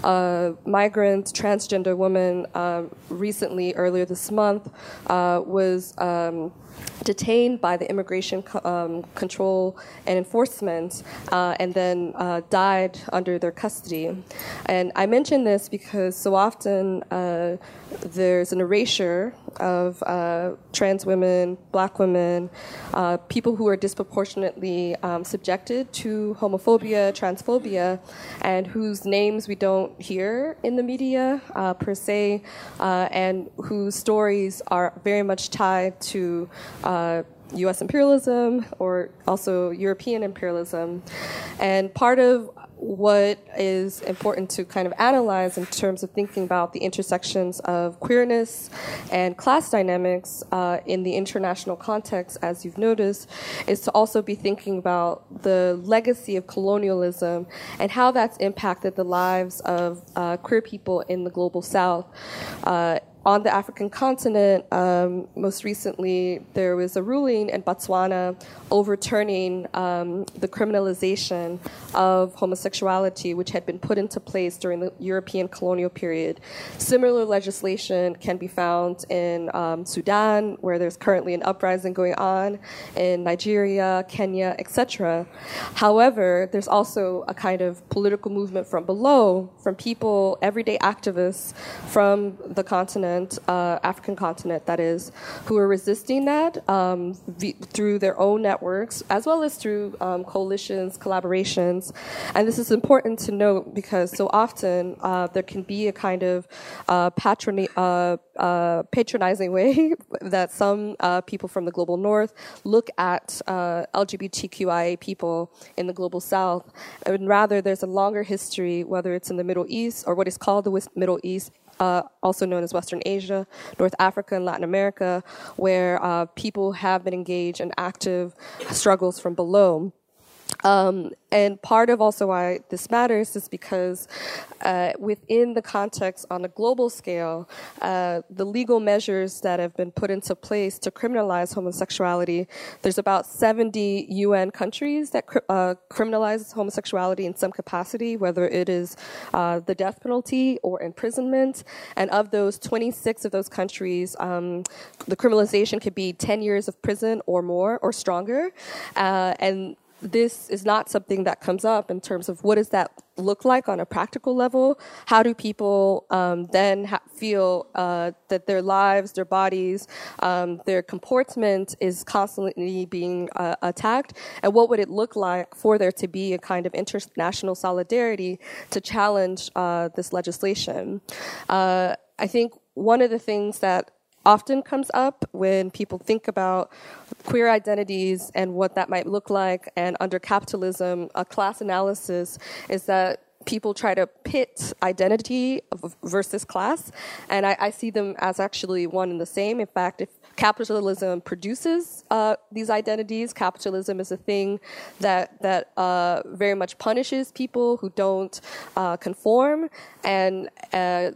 a uh, migrant transgender woman uh, recently, earlier this month, uh, was. Um, detained by the immigration co- um, control and enforcement uh, and then died under their custody. And I mention this because so often there's an erasure of uh, trans women, black women, uh, people who are disproportionately um, subjected to homophobia, transphobia, and whose names we don't hear in the media uh, per se, uh, and whose stories are very much tied to. US uh, imperialism or also European imperialism. And part of what is important to kind of analyze in terms of thinking about the intersections of queerness and class dynamics uh, in the international context, as you've noticed, is to also be thinking about the legacy of colonialism and how that's impacted the lives of uh, queer people in the global south. Uh, on the African continent, um, most recently, there was a ruling in Botswana overturning um, the criminalization of homosexuality, which had been put into place during the European colonial period. Similar legislation can be found in um, Sudan, where there's currently an uprising going on, in Nigeria, Kenya, etc. However, there's also a kind of political movement from below, from people, everyday activists from the continent continent, uh, African continent, that is, who are resisting that um, v- through their own networks as well as through um, coalitions, collaborations. And this is important to note because so often uh, there can be a kind of uh, patroni- uh, uh, patronizing way that some uh, people from the global north look at LGBTQIA people in the global south. And rather, there's a longer history, whether it's in the Middle East or what is called the Middle East uh, also known as Western Asia, North Africa, and Latin America, where uh, people have been engaged in active struggles from below. Um, and part of also why this matters is because uh, within the context on a global scale, uh, the legal measures that have been put into place to criminalize homosexuality, there's about 70 UN countries that uh, criminalize homosexuality in some capacity, whether it is uh, the death penalty or imprisonment. And of those, 26 of those countries, um, the criminalization could be 10 years of prison or more or stronger. Uh, and this is not something that comes up in terms of what does that look like on a practical level? How do people um, then ha- feel uh, that their lives, their bodies, um, their comportment is constantly being uh, attacked? And what would it look like for there to be a kind of international solidarity to challenge uh, this legislation? Uh, I think one of the things that often comes up when people think about queer identities and what that might look like. And under capitalism, a class analysis is that people try to pit identity versus class. And I, I, see them as actually one and the same. In fact, if capitalism produces uh, these identities, capitalism is a thing that, that uh, very much punishes people who don't uh, conform. And uh,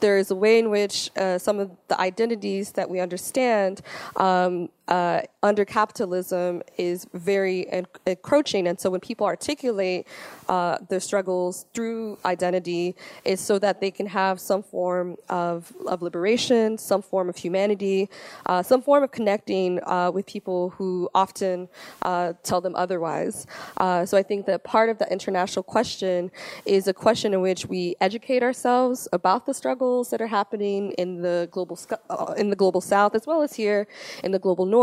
there is a way in which uh, some of the identities that we understand um, uh, under capitalism is very encroaching. And so when people articulate uh, their struggles through identity, it's so that they can have some form of, of liberation, some form of humanity, uh, some form of connecting uh, with people who often uh, tell them otherwise. Uh, so I think that part of the international question is a question in which we educate ourselves about the struggles that are happening in the global in the global south as well as here in the global north,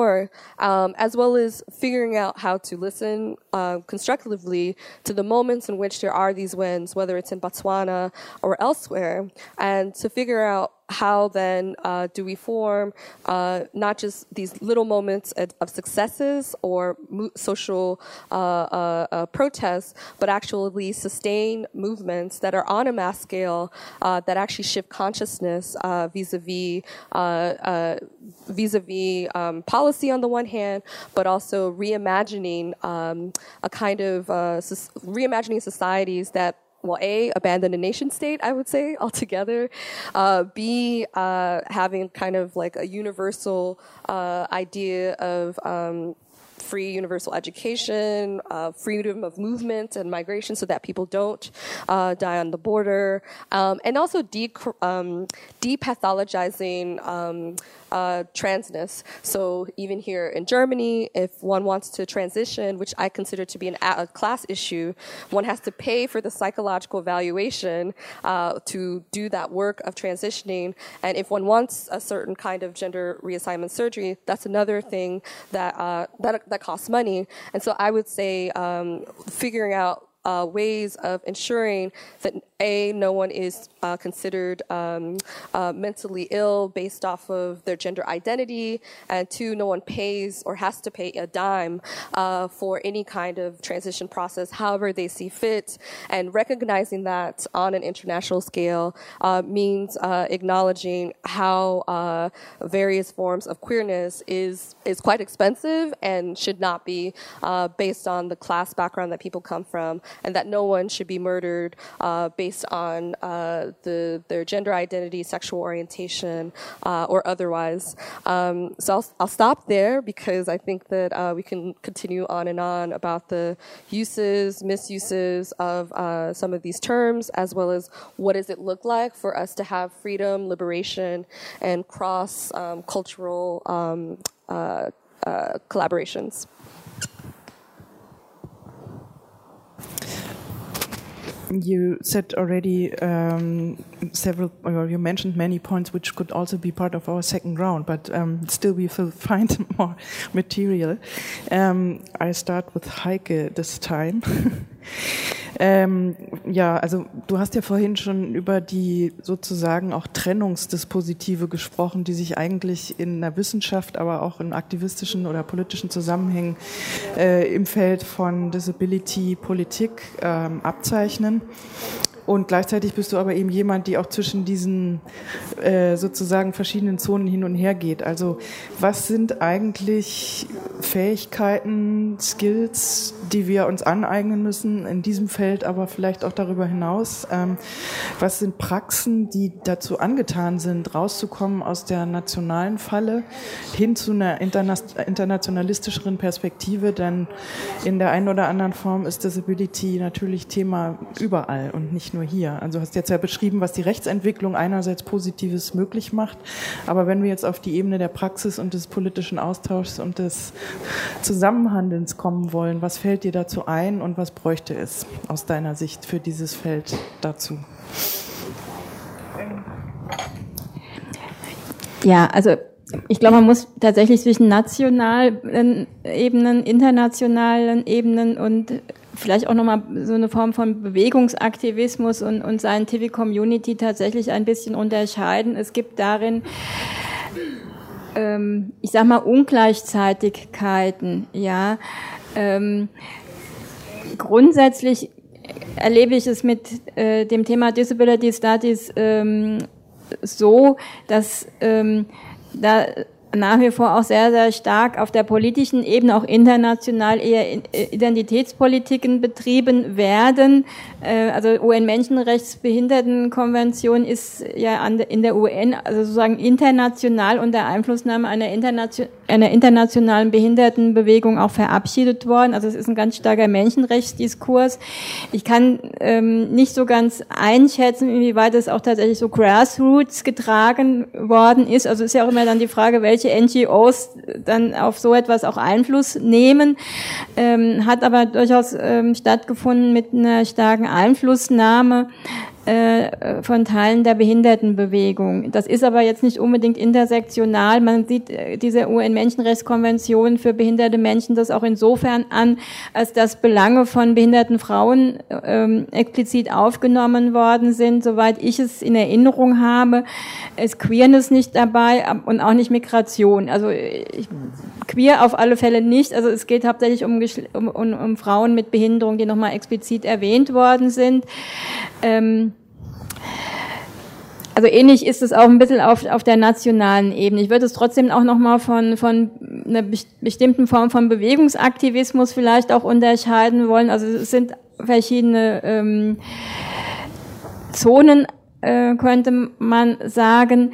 um, as well as figuring out how to listen uh, constructively to the moments in which there are these wins, whether it's in Botswana or elsewhere, and to figure out how then uh, do we form uh, not just these little moments of, successes or social uh, uh, uh, protests, but actually sustain movements that are on a mass scale uh, that actually shift consciousness vis-a-vis vis-a-vis um, policy on the one hand, but also reimagining um, a kind of reimagining societies that well, A, abandon a nation state, I would say, altogether. Uh, B, uh, having kind of like a universal uh, idea of um, free universal education, uh, freedom of movement and migration so that people don't uh, die on the border, um, and also de- um, depathologizing um, uh, transness. So even here in Germany, if one wants to transition, which I consider to be an, a class issue, one has to pay for the psychological evaluation uh, to do that work of transitioning. And if one wants a certain kind of gender reassignment surgery, that's another thing that uh, that that costs money. And so I would say um, figuring out uh, ways of ensuring that a no one is uh, considered um, uh, mentally ill based off of their gender identity, and two, no one pays or has to pay a dime uh, for any kind of transition process, however they see fit. And recognizing that on an international scale uh, means uh, acknowledging how various forms of queerness is is quite expensive and should not be based on the class background that people come from and that no one should be murdered uh, based on uh, the, their gender identity, sexual orientation, uh, or otherwise. Um, so I'll, I'll, stop there because I think that uh, we can continue on and on about the uses, misuses of uh, some of these terms, as well as what does it look like for us to have freedom, liberation, and cross um, cultural um, uh, collaborations. You said already um, several, or you mentioned many points which could also be part of our second round, but um, still we will find more material. Um, I start with Heike this time. Ähm, ja, also du hast ja vorhin schon über die sozusagen auch Trennungsdispositive gesprochen, die sich eigentlich in der Wissenschaft, aber auch in aktivistischen oder politischen Zusammenhängen äh, im Feld von Disability Politik ähm, abzeichnen. Und gleichzeitig bist du aber eben jemand, die auch zwischen diesen äh, sozusagen verschiedenen Zonen hin und her geht. Also was sind eigentlich Fähigkeiten, Skills, die wir uns aneignen müssen in diesem Feld, aber vielleicht auch darüber hinaus? Ähm, was sind Praxen, die dazu angetan sind, rauszukommen aus der nationalen Falle hin zu einer interna internationalistischeren Perspektive? Denn in der einen oder anderen Form ist Disability natürlich Thema überall und nicht nur hier. Also hast jetzt ja beschrieben, was die Rechtsentwicklung einerseits Positives möglich macht, aber wenn wir jetzt auf die Ebene der Praxis und des politischen Austauschs und des Zusammenhandelns kommen wollen, was fällt dir dazu ein und was bräuchte es aus deiner Sicht für dieses Feld dazu? Ja, also ich glaube, man muss tatsächlich zwischen nationalen Ebenen, internationalen Ebenen und vielleicht auch nochmal so eine Form von Bewegungsaktivismus und, und Scientific Community tatsächlich ein bisschen unterscheiden. Es gibt darin, ähm, ich sag mal, Ungleichzeitigkeiten, ja. Ähm, grundsätzlich erlebe ich es mit äh, dem Thema Disability Studies ähm, so, dass ähm, da nach wie vor auch sehr, sehr stark auf der politischen Ebene, auch international eher äh, Identitätspolitiken betrieben werden. Äh, also UN-Menschenrechtsbehindertenkonvention ist ja in der UN, also sozusagen international unter Einflussnahme einer einer internationalen Behindertenbewegung auch verabschiedet worden. Also es ist ein ganz starker Menschenrechtsdiskurs. Ich kann ähm, nicht so ganz einschätzen, inwieweit es auch tatsächlich so Grassroots getragen worden ist. Also ist ja auch immer dann die Frage, welche NGOs dann auf so etwas auch Einfluss nehmen. Ähm, hat aber durchaus ähm, stattgefunden mit einer starken Einflussnahme äh, von Teilen der Behindertenbewegung. Das ist aber jetzt nicht unbedingt intersektional. Man sieht äh, diese UN-Menschenrechtskonvention für behinderte Menschen das auch insofern an, als dass Belange von behinderten Frauen ähm, explizit aufgenommen worden sind. Soweit ich es in Erinnerung habe, ist Queerness nicht dabei und auch nicht Migration. Also ich, queer auf alle Fälle nicht. Also es geht hauptsächlich um, um, um, um Frauen mit Behinderung, die nochmal explizit erwähnt worden sind. Ähm, also ähnlich ist es auch ein bisschen auf, auf der nationalen Ebene. Ich würde es trotzdem auch nochmal von, von einer bestimmten Form von Bewegungsaktivismus vielleicht auch unterscheiden wollen. Also es sind verschiedene ähm, Zonen, äh, könnte man sagen.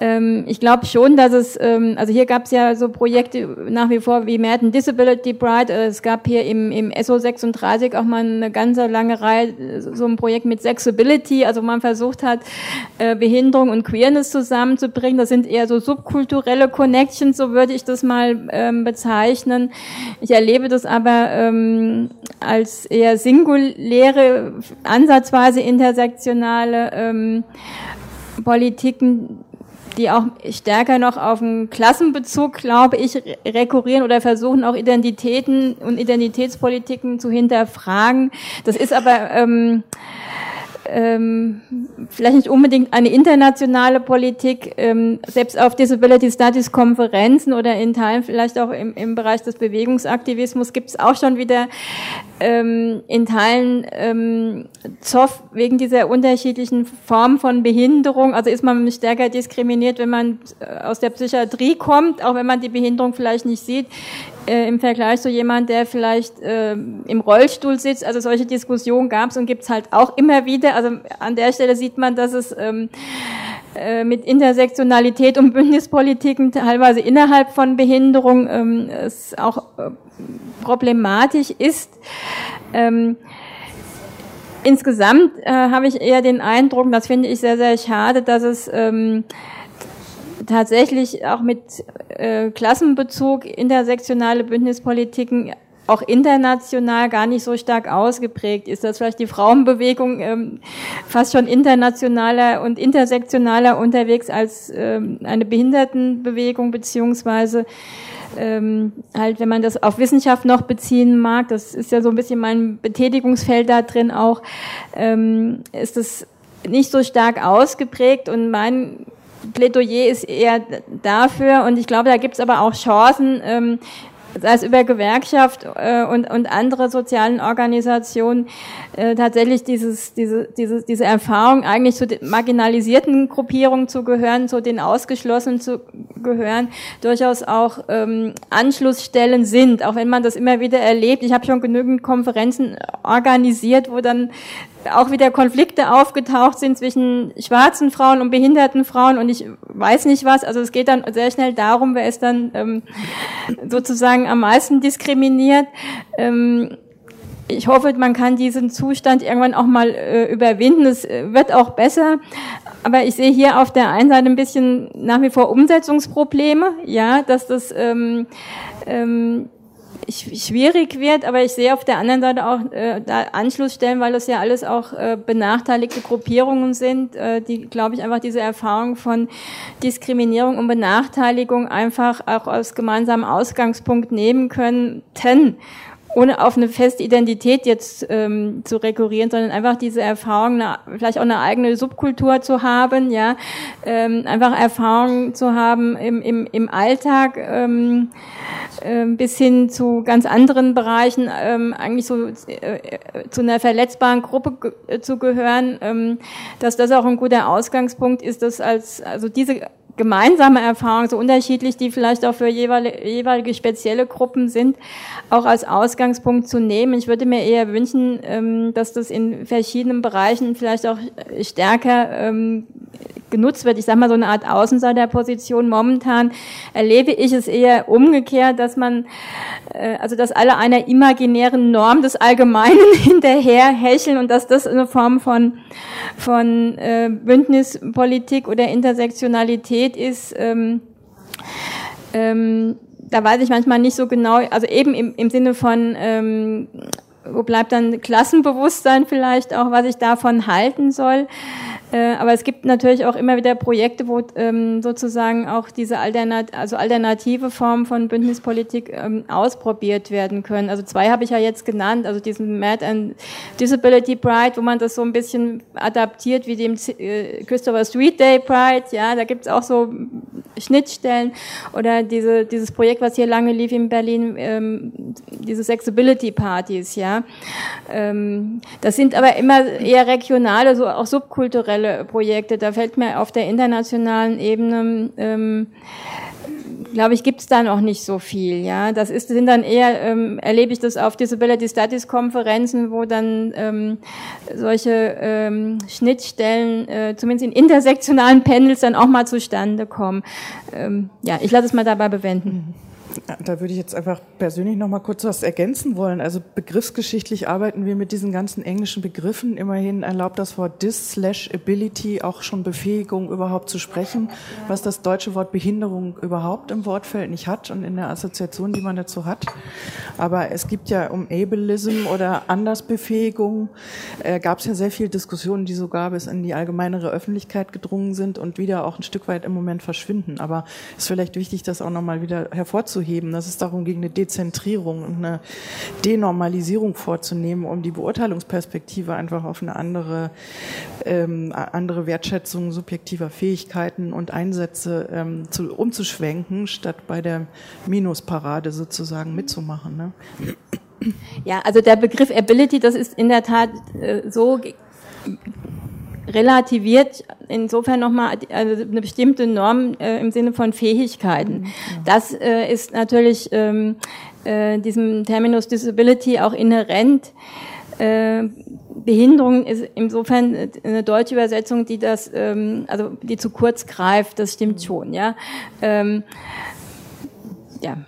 Ähm, ich glaube schon, dass es, ähm, also hier gab es ja so Projekte nach wie vor wie Merton Disability Pride. Äh, es gab hier im, im SO 36 auch mal eine ganze lange Reihe, so ein Projekt mit Sexability, also man versucht hat, äh, Behinderung und Queerness zusammenzubringen. Das sind eher so subkulturelle Connections, so würde ich das mal ähm, bezeichnen. Ich erlebe das aber als eher singuläre, ansatzweise intersektionale Politiken, die auch stärker noch auf einen Klassenbezug, glaube ich, rekurrieren oder versuchen auch Identitäten und Identitätspolitiken zu hinterfragen. Das ist aber ähm, ähm, vielleicht nicht unbedingt eine internationale Politik, ähm, selbst auf Disability Studies Konferenzen oder in Teilen vielleicht auch im, im Bereich des Bewegungsaktivismus gibt es auch schon wieder ähm, in Teilen ähm, Zoff wegen dieser unterschiedlichen Formen von Behinderung. Also ist man stärker diskriminiert, wenn man äh, aus der Psychiatrie kommt, auch wenn man die Behinderung vielleicht nicht sieht, äh, im Vergleich zu jemand, der vielleicht äh, im Rollstuhl sitzt. Also solche Diskussionen gab es und gibt es halt auch immer wieder. Also an der Stelle sieht man, dass es ähm, äh, mit Intersektionalität und Bündnispolitiken teilweise innerhalb von Behinderung ähm, es auch äh, problematisch ist. Ähm, insgesamt äh, habe ich eher den Eindruck, das finde ich sehr, sehr schade, dass es ähm, tatsächlich auch mit äh, Klassenbezug intersektionale Bündnispolitiken auch international gar nicht so stark ausgeprägt. Ist, dass vielleicht die Frauenbewegung ähm, fast schon internationaler und intersektionaler unterwegs als ähm, eine Behindertenbewegung? Beziehungsweise ähm, halt, wenn man das auf Wissenschaft noch beziehen mag, das ist ja so ein bisschen mein Betätigungsfeld da drin auch, ähm, ist das nicht so stark ausgeprägt. Und mein Plädoyer ist eher dafür und ich glaube, da gibt es aber auch Chancen, ähm, sei es über Gewerkschaft äh, und, und andere sozialen Organisationen, äh, tatsächlich dieses, diese, diese, diese Erfahrung, eigentlich zu den marginalisierten Gruppierungen zu gehören, zu den Ausgeschlossenen zu gehören, durchaus auch ähm, Anschlussstellen sind, auch wenn man das immer wieder erlebt. Ich habe schon genügend Konferenzen organisiert, wo dann auch wieder Konflikte aufgetaucht sind zwischen schwarzen Frauen und behinderten Frauen und ich weiß nicht was. Also es geht dann sehr schnell darum, wer ist dann ähm, sozusagen am meisten diskriminiert. Ähm, ich hoffe, man kann diesen Zustand irgendwann auch mal äh, überwinden. Es äh, wird auch besser. Aber ich sehe hier auf der einen Seite ein bisschen nach wie vor Umsetzungsprobleme, ja, dass das ähm, ähm, schwierig wird, aber ich sehe auf der anderen Seite auch äh, da Anschlussstellen, weil das ja alles auch äh, benachteiligte Gruppierungen sind, äh, die, glaube ich, einfach diese Erfahrung von Diskriminierung und Benachteiligung einfach auch als gemeinsamen Ausgangspunkt nehmen könnten ohne auf eine feste Identität jetzt ähm, zu rekurrieren, sondern einfach diese Erfahrung, eine, vielleicht auch eine eigene Subkultur zu haben, ja, ähm, einfach Erfahrungen zu haben im, im, im Alltag ähm, äh, bis hin zu ganz anderen Bereichen, ähm, eigentlich so äh, zu einer verletzbaren Gruppe ge zu gehören, ähm, dass das auch ein guter Ausgangspunkt ist, dass als also diese gemeinsame Erfahrungen, so unterschiedlich die vielleicht auch für jeweilige, spezielle Gruppen sind, auch als Ausgangspunkt zu nehmen. Ich würde mir eher wünschen, ähm, dass das in verschiedenen Bereichen vielleicht auch stärker ähm, genutzt wird. Ich sage mal so eine Art Außenseiterposition. Momentan erlebe ich es eher umgekehrt, dass man, äh, also dass alle einer imaginären Norm des Allgemeinen hinterher hecheln und dass das eine Form von, von äh, Bündnispolitik oder Intersektionalität ist. Ähm, ähm, da weiß ich manchmal nicht so genau, also eben im, im Sinne von ähm, wo bleibt dann Klassenbewusstsein vielleicht auch, was ich davon halten soll. Äh, aber es gibt natürlich auch immer wieder Projekte, wo ähm, sozusagen auch diese Alternat also alternative Formen von Bündnispolitik ähm, ausprobiert werden können. Also zwei habe ich ja jetzt genannt, also diesen Mad and Disability Pride, wo man das so ein bisschen adaptiert wie dem äh, Christopher Street Day Pride. Ja, da gibt es auch so Schnittstellen oder diese, dieses Projekt, was hier lange lief in Berlin, ähm, diese Sexability Partys. Ja, ähm, das sind aber immer eher regionale, so auch subkulturelle kulturelle Projekte. Da fällt mir auf der internationalen Ebene, ähm, glaube ich, gibt es da noch nicht so viel. Ja, das ist sind dann eher ähm, erlebe ich das auf Disability Studies Konferenzen, wo dann ähm, solche ähm, Schnittstellen, äh, zumindest in intersektionalen Panels, dann auch mal zustande kommen. Ähm, ja, ich lasse es mal dabei bewenden. Da würde ich jetzt einfach persönlich noch mal kurz was ergänzen wollen. Also begriffsgeschichtlich arbeiten wir mit diesen ganzen englischen Begriffen. Immerhin erlaubt das Wort dis slash ability auch schon Befähigung überhaupt zu sprechen, was das deutsche Wort Behinderung überhaupt im Wortfeld nicht hat und in der Assoziation, die man dazu hat. Aber es gibt ja um Ableism oder Andersbefähigung äh, gab es ja sehr viele Diskussionen, die sogar bis in die allgemeinere Öffentlichkeit gedrungen sind und wieder auch ein Stück weit im Moment verschwinden. Aber es ist vielleicht wichtig, das auch noch mal wieder hervorzuheben hervorzuheben, dass es darum ging, eine Dezentrierung und eine Denormalisierung vorzunehmen, um die Beurteilungsperspektive einfach auf eine andere, ähm, andere Wertschätzung subjektiver Fähigkeiten und Einsätze ähm, zu, umzuschwenken, statt bei der Minusparade sozusagen mitzumachen. Ne? Ja, also der Begriff Ability, das ist in der Tat äh, so relativiert insofern nochmal also eine bestimmte Norm äh, im Sinne von Fähigkeiten. Mhm, das äh, ist natürlich ähm, äh, diesem Terminus Disability auch inhärent. Äh, Behinderung ist insofern eine deutsche Übersetzung, die das, ähm, also die zu kurz greift, das stimmt schon, ja. Ähm, ja.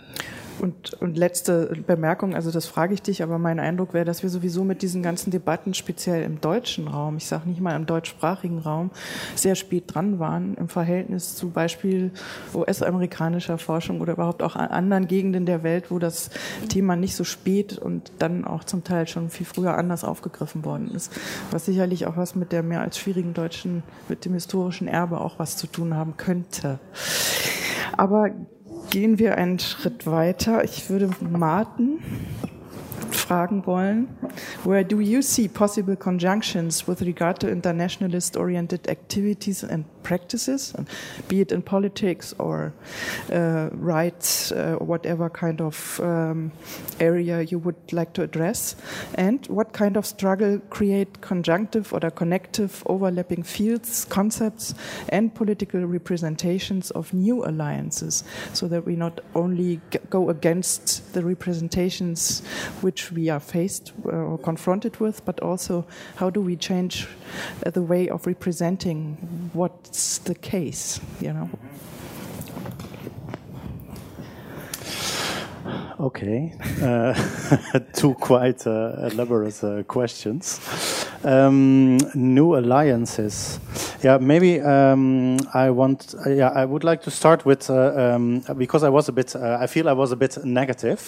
Und, und letzte Bemerkung, also das frage ich dich, aber mein Eindruck wäre, dass wir sowieso mit diesen ganzen Debatten, speziell im deutschen Raum, ich sage nicht mal im deutschsprachigen Raum, sehr spät dran waren im Verhältnis zu Beispiel US-amerikanischer Forschung oder überhaupt auch anderen Gegenden der Welt, wo das Thema nicht so spät und dann auch zum Teil schon viel früher anders aufgegriffen worden ist, was sicherlich auch was mit der mehr als schwierigen deutschen, mit dem historischen Erbe auch was zu tun haben könnte. Aber gehen wir einen Schritt weiter. Ich würde Martin fragen wollen. Where do you see possible conjunctions with regard to internationalist oriented activities and practices, be it in politics or uh, rights, uh, whatever kind of um, area you would like to address? And what kind of struggle create conjunctive or connective overlapping fields, concepts, and political representations of new alliances so that we not only go against the representations which we are faced uh, or confronted with, but also how do we change the way of representing what's the case, you know? Okay, uh, two quite uh, elaborate uh, questions. Um, new alliances. Yeah, maybe um, I want. Uh, yeah, I would like to start with uh, um, because I was a bit. Uh, I feel I was a bit negative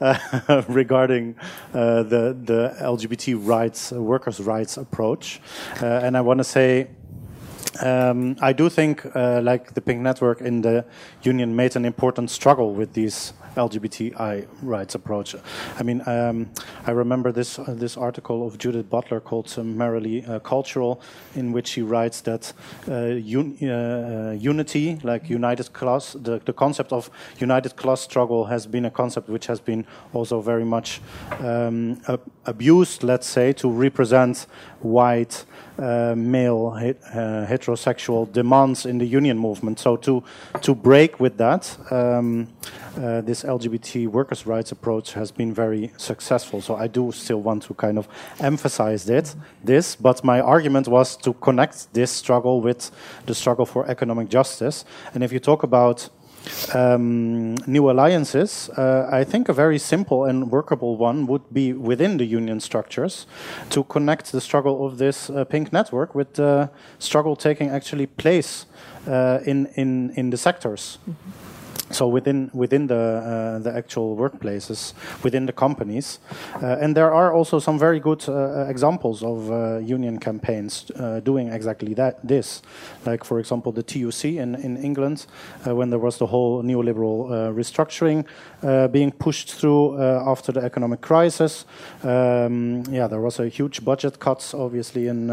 regarding the the LGBT rights, workers' rights approach, and I want to say. Um, I do think, uh, like the Pink Network in the union, made an important struggle with these LGBTI rights approach. I mean, um, I remember this uh, this article of Judith Butler called "Merely uh, Cultural," in which she writes that uh, un uh, uh, unity, like united class, the, the concept of united class struggle has been a concept which has been also very much um, abused, let's say, to represent white uh, male heterosexual demands in the union movement. So to to break with that, um, uh, this LGBT workers' rights approach has been very successful. So I do still want to kind of emphasize it, this. But my argument was to connect this struggle with the struggle for economic justice. And if you talk about um, new alliances, uh, I think a very simple and workable one would be within the union structures to connect the struggle of this uh, pink network with the struggle taking actually place uh, in, in, in the sectors. Mm -hmm so within within the uh, the actual workplaces, within the companies, uh, and there are also some very good uh, examples of uh, union campaigns uh, doing exactly that. This, like for example, the TUC in in England, uh, when there was the whole neoliberal restructuring being pushed through after the economic crisis. Um, yeah, there was a huge budget cuts, obviously in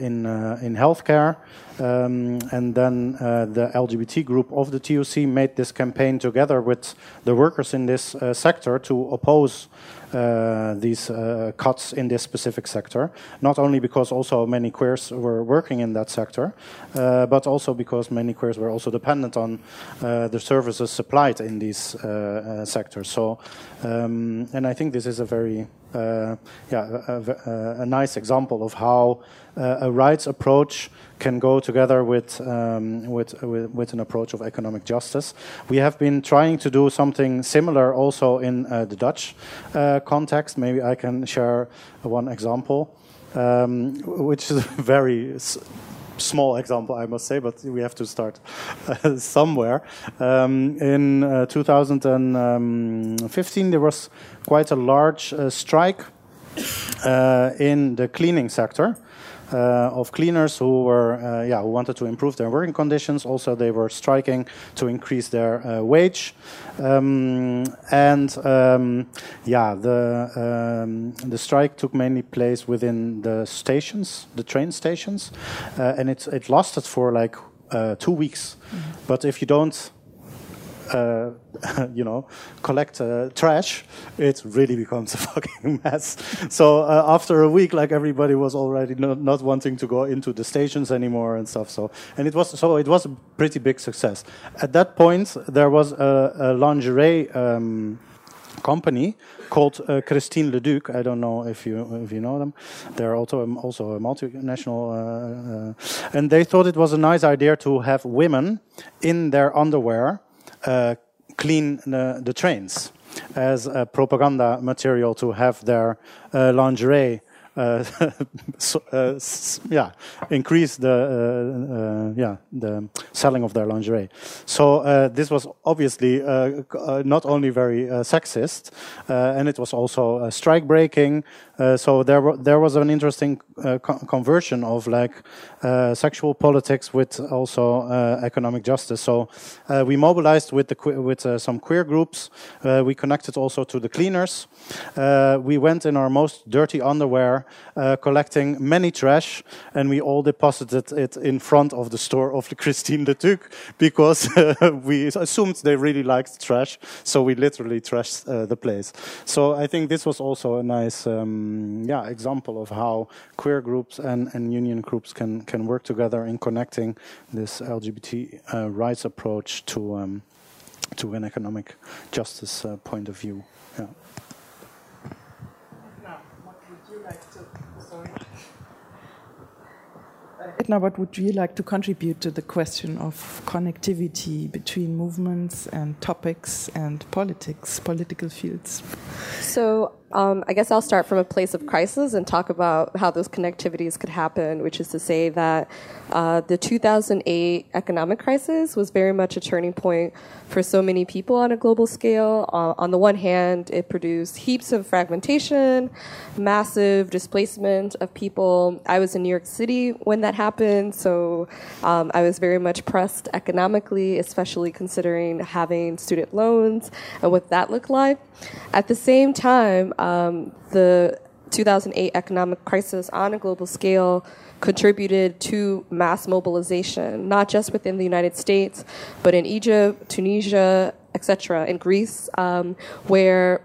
in in healthcare. Um, and then uh, the LGBT group of the TUC made this campaign together with the workers in this uh, sector to oppose these uh, cuts in this specific sector. Not only because also many queers were working in that sector, uh, but also because many queers were also dependent on uh, the services supplied in these sectors. So, um, and I think this is a very uh, yeah, a, a, a, nice example of how uh, a rights approach can go together with, um, with, with, with, an approach of economic justice. We have been trying to do something similar also in uh, the Dutch uh, context. Maybe I can share one example, um, which is a very small example, I must say, but we have to start uh, somewhere. Um, in uh, 2015, there was quite a large uh, strike uh, in the cleaning sector. Uh, of cleaners who were uh, yeah who wanted to improve their working conditions. Also, they were striking to increase their uh, wage, um, and um, yeah the um, the strike took mainly place within the stations, the train stations, uh, and it it lasted for like uh, two weeks. Mm -hmm. But if you don't uh, you know, collect uh, trash, it really becomes a fucking mess. So uh, after a week, like everybody was already not, not, wanting to go into the stations anymore and stuff. So and it was so it was a pretty big success. At that point, there was a, a lingerie. Um, company called uh, Christine le Duc. I don't know if you if you know them. They're also um, also a multinational, uh, uh, and they thought it was a nice idea to have women in their underwear clean the, the, trains as a propaganda material to have their uh, lingerie uh, so, uh, yeah, increase the uh, uh, yeah the selling of their lingerie. So this was obviously not only very sexist, and it was also strike breaking. so there there was an interesting co conversion of like sexual politics with also economic justice. So we mobilized with the with some queer groups. we connected also to the cleaners. we went in our most dirty underwear uh, collecting many trash, and we all deposited it in front of the store of the Christine le Duc because uh, we assumed they really liked trash, so we literally trashed uh, the place. So I think this was also a nice, um, yeah, example of how queer groups and, and union groups can can work together in connecting this LGBT uh, rights approach to um, to an economic justice uh, point of view. Yeah. Edna, what would you like to contribute to the question of connectivity between movements and topics and politics, political fields? So um, I guess I'll start from a place of crisis and talk about how those connectivities could happen, which is to say that uh, the 2008 economic crisis was very much a turning point for so many people on a global scale. Uh, on the one hand, it produced heaps of fragmentation, massive displacement of people. I was in New York City when that happened, so um, I was very much pressed economically, especially considering having student loans and what that looked like. At the same time, um, the 2008 economic crisis on a global scale contributed to mass mobilization, not just within the United States, but in Egypt, Tunisia, etc., in Greece, um, where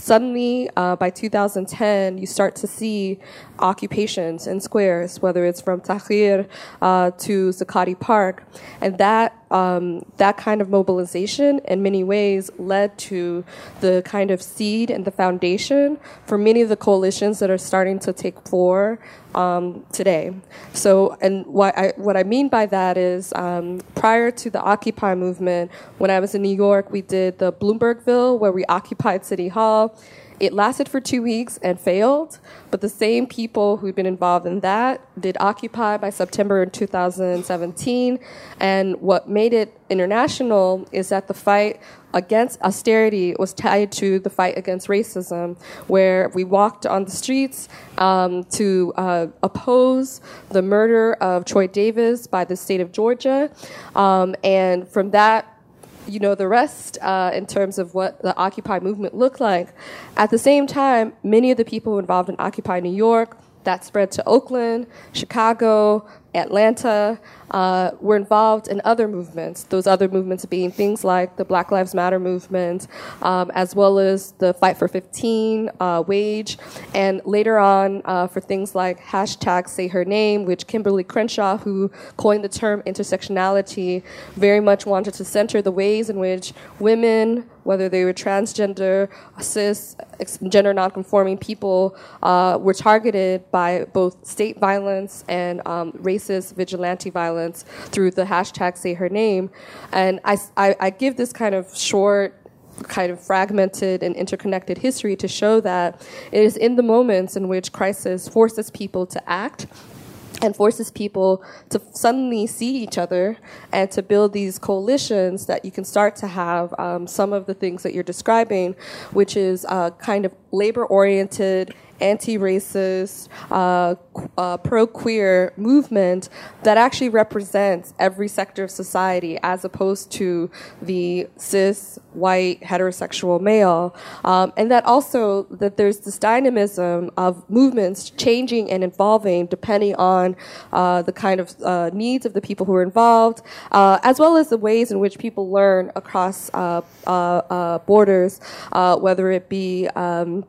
suddenly, uh, by 2010, you start to see occupations in squares, whether it's from Tahrir uh, to Zuccotti Park, and that um, that kind of mobilization, in many ways, led to the kind of seed and the foundation for many of the coalitions that are starting to take floor um, today. So, and what I what I mean by that is, um, prior to the Occupy movement, when I was in New York, we did the Bloombergville, where we occupied City Hall. It lasted for two weeks and failed, but the same people who'd been involved in that did Occupy by September 2017. And what made it international is that the fight against austerity was tied to the fight against racism, where we walked on the streets um, to uh, oppose the murder of Troy Davis by the state of Georgia. Um, and from that, you know the rest uh, in terms of what the Occupy movement looked like. At the same time, many of the people involved in Occupy New York that spread to Oakland, Chicago, Atlanta, uh, were involved in other movements. Those other movements being things like the Black Lives Matter movement, um, as well as the Fight for 15 uh, wage, and later on uh, for things like hashtag Say Her Name, which Kimberlé Crenshaw, who coined the term intersectionality, very much wanted to center the ways in which women, whether they were transgender, cis, gender nonconforming people, uh, were targeted by both state violence and um, racist vigilante violence through the hashtag Say Her Name. And I, I, I give this kind of short kind of fragmented and interconnected history to show that it is in the moments in which crisis forces people to act and forces people to suddenly see each other and to build these coalitions that you can start to have um, some of the things that you're describing, which is uh, kind of labor oriented anti-racist, uh, uh, pro-queer movement that actually represents every sector of society, as opposed to the cis, white, heterosexual male, um, and that also that there's this dynamism of movements changing and evolving depending on uh, the kind of uh, needs of the people who are involved, uh, as well as the ways in which people learn across uh, borders, whether it be um,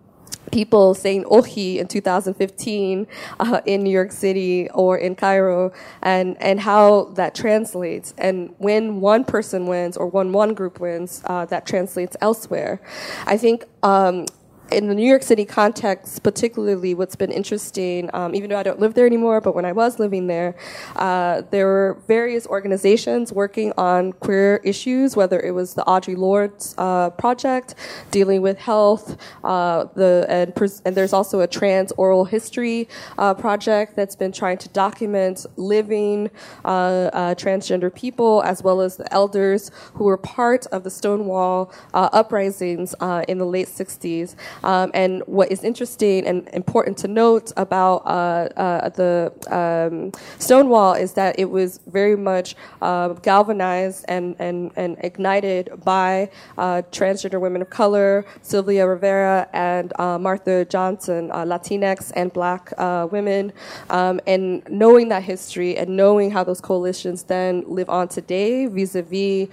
people saying ohi in 2015 uh, in New York City or in Cairo and, and how that translates. And when one person wins or when one group wins, uh, that translates elsewhere. I think um, in the New York City context, particularly, what's been interesting, um, even though I don't live there anymore, but when I was living there, uh, there were various organizations working on queer issues, whether it was the Audre Lorde's uh, project dealing with health, uh, the and, and, there's also a trans oral history uh, project that's been trying to document living uh, uh, transgender people as well as the elders who were part of the Stonewall uprisings in the late 60s. Um, and what is interesting and important to note about uh, uh, the um, Stonewall is that it was very much uh, galvanized and, and, and ignited by uh, transgender women of color, Sylvia Rivera and uh, Marsha Johnson, uh, Latinx and black women. Um, and knowing that history and knowing how those coalitions then live on today vis-a-vis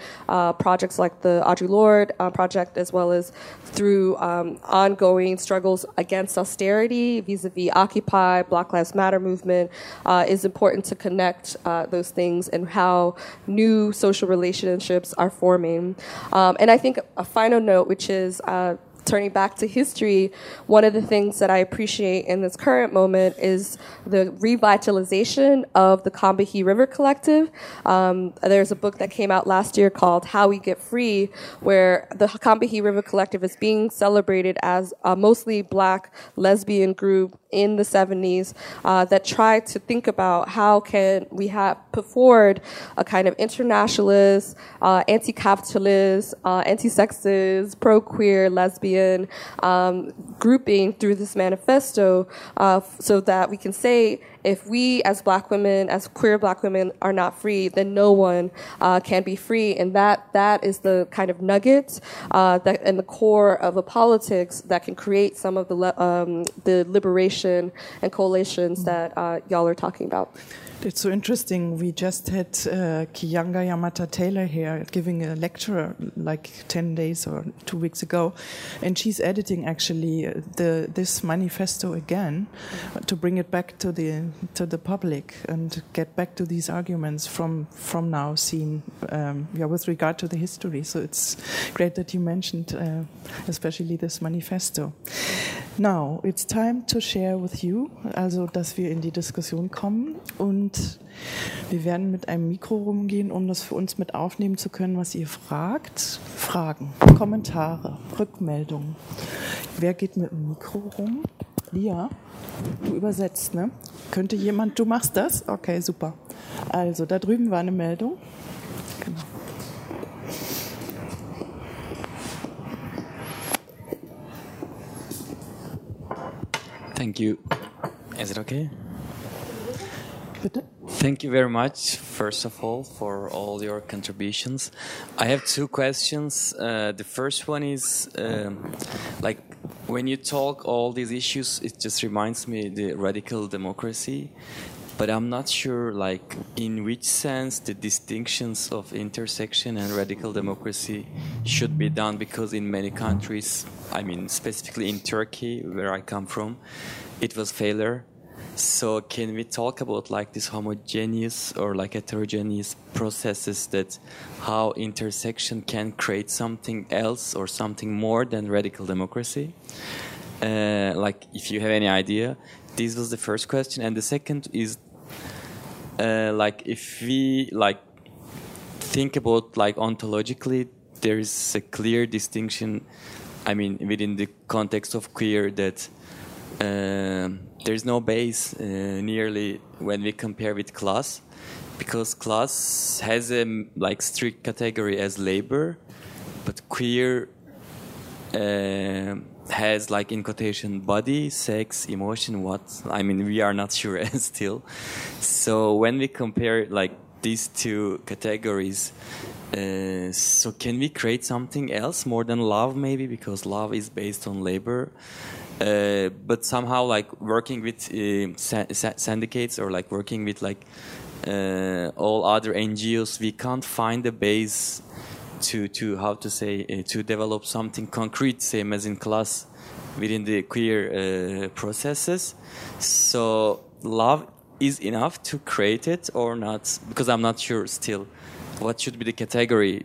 projects like the Audre Lorde project as well as through um, ongoing struggles against austerity vis-a-vis Occupy, Black Lives Matter movement, uh, is important to connect uh, those things and how new social relationships are forming. Um, and I think a final note, which is uh, turning back to history, one of the things that I appreciate in this current moment is the revitalization of the Combahee River Collective. Um, there's a book that came out last year called How We Get Free, where the Combahee River Collective is being celebrated as a mostly black lesbian group in the 70s uh, that tried to think about how can we have put forward a kind of internationalist, uh, anti-capitalist, uh, anti-sexist, pro-queer, lesbian um, grouping through this manifesto uh, so that we can say if we as black women, as queer black women, are not free, then no one uh, can be free. And that that is the kind of nugget uh, that and the core of a politics that can create some of the um, the liberation and coalitions that uh, y'all are talking about. It's so interesting. We just had uh, Keeanga-Yamahtta Taylor here giving a lecture like 10 days or two weeks ago. And she's editing actually the, this manifesto again to bring it back to the, to the public and get back to these arguments from, from now seen um, yeah, with regard to the history. So it's great that you mentioned uh, especially this manifesto. Now, it's time to share with you, also dass wir in die Diskussion kommen und wir werden mit einem Mikro rumgehen, um das für uns mit aufnehmen zu können, was ihr fragt. Fragen, Kommentare, Rückmeldungen. Wer geht mit dem Mikro rum? Lia, du übersetzt, ne? Könnte jemand, du machst das? Okay, super. Also, da drüben war eine Meldung. Thank you. Is it okay? Thank you very much, first of all, for all your contributions. I have two questions. Uh, the first one is um, like when you talk all these issues, it just reminds me the radical democracy. But I'm not sure, like, in which sense the distinctions of intersection and radical democracy should be done, because in many countries, I mean, specifically in Turkey, where I come from, it was failure so can we talk about like this homogeneous or like heterogeneous processes that how intersection can create something else or something more than radical democracy? Uh, like if you have any idea, this was the first question, and the second is uh, like if we like think about like ontologically, there is a clear distinction. I mean, within the context of queer that. Uh, there's no base uh, nearly when we compare with class because class has a like strict category as labor but queer uh, has like in quotation body sex emotion what? I mean we are not sure still. So when we compare like these two categories uh, so can we create something else more than love maybe? Because love is based on labor. Uh, but somehow like working with uh, syndicates or like working with like uh, all other NGOs, we can't find a base to to how to say uh, to develop something concrete, same as in class within the queer uh, processes. So love is enough to create it or not? Because I'm not sure still. What should be the category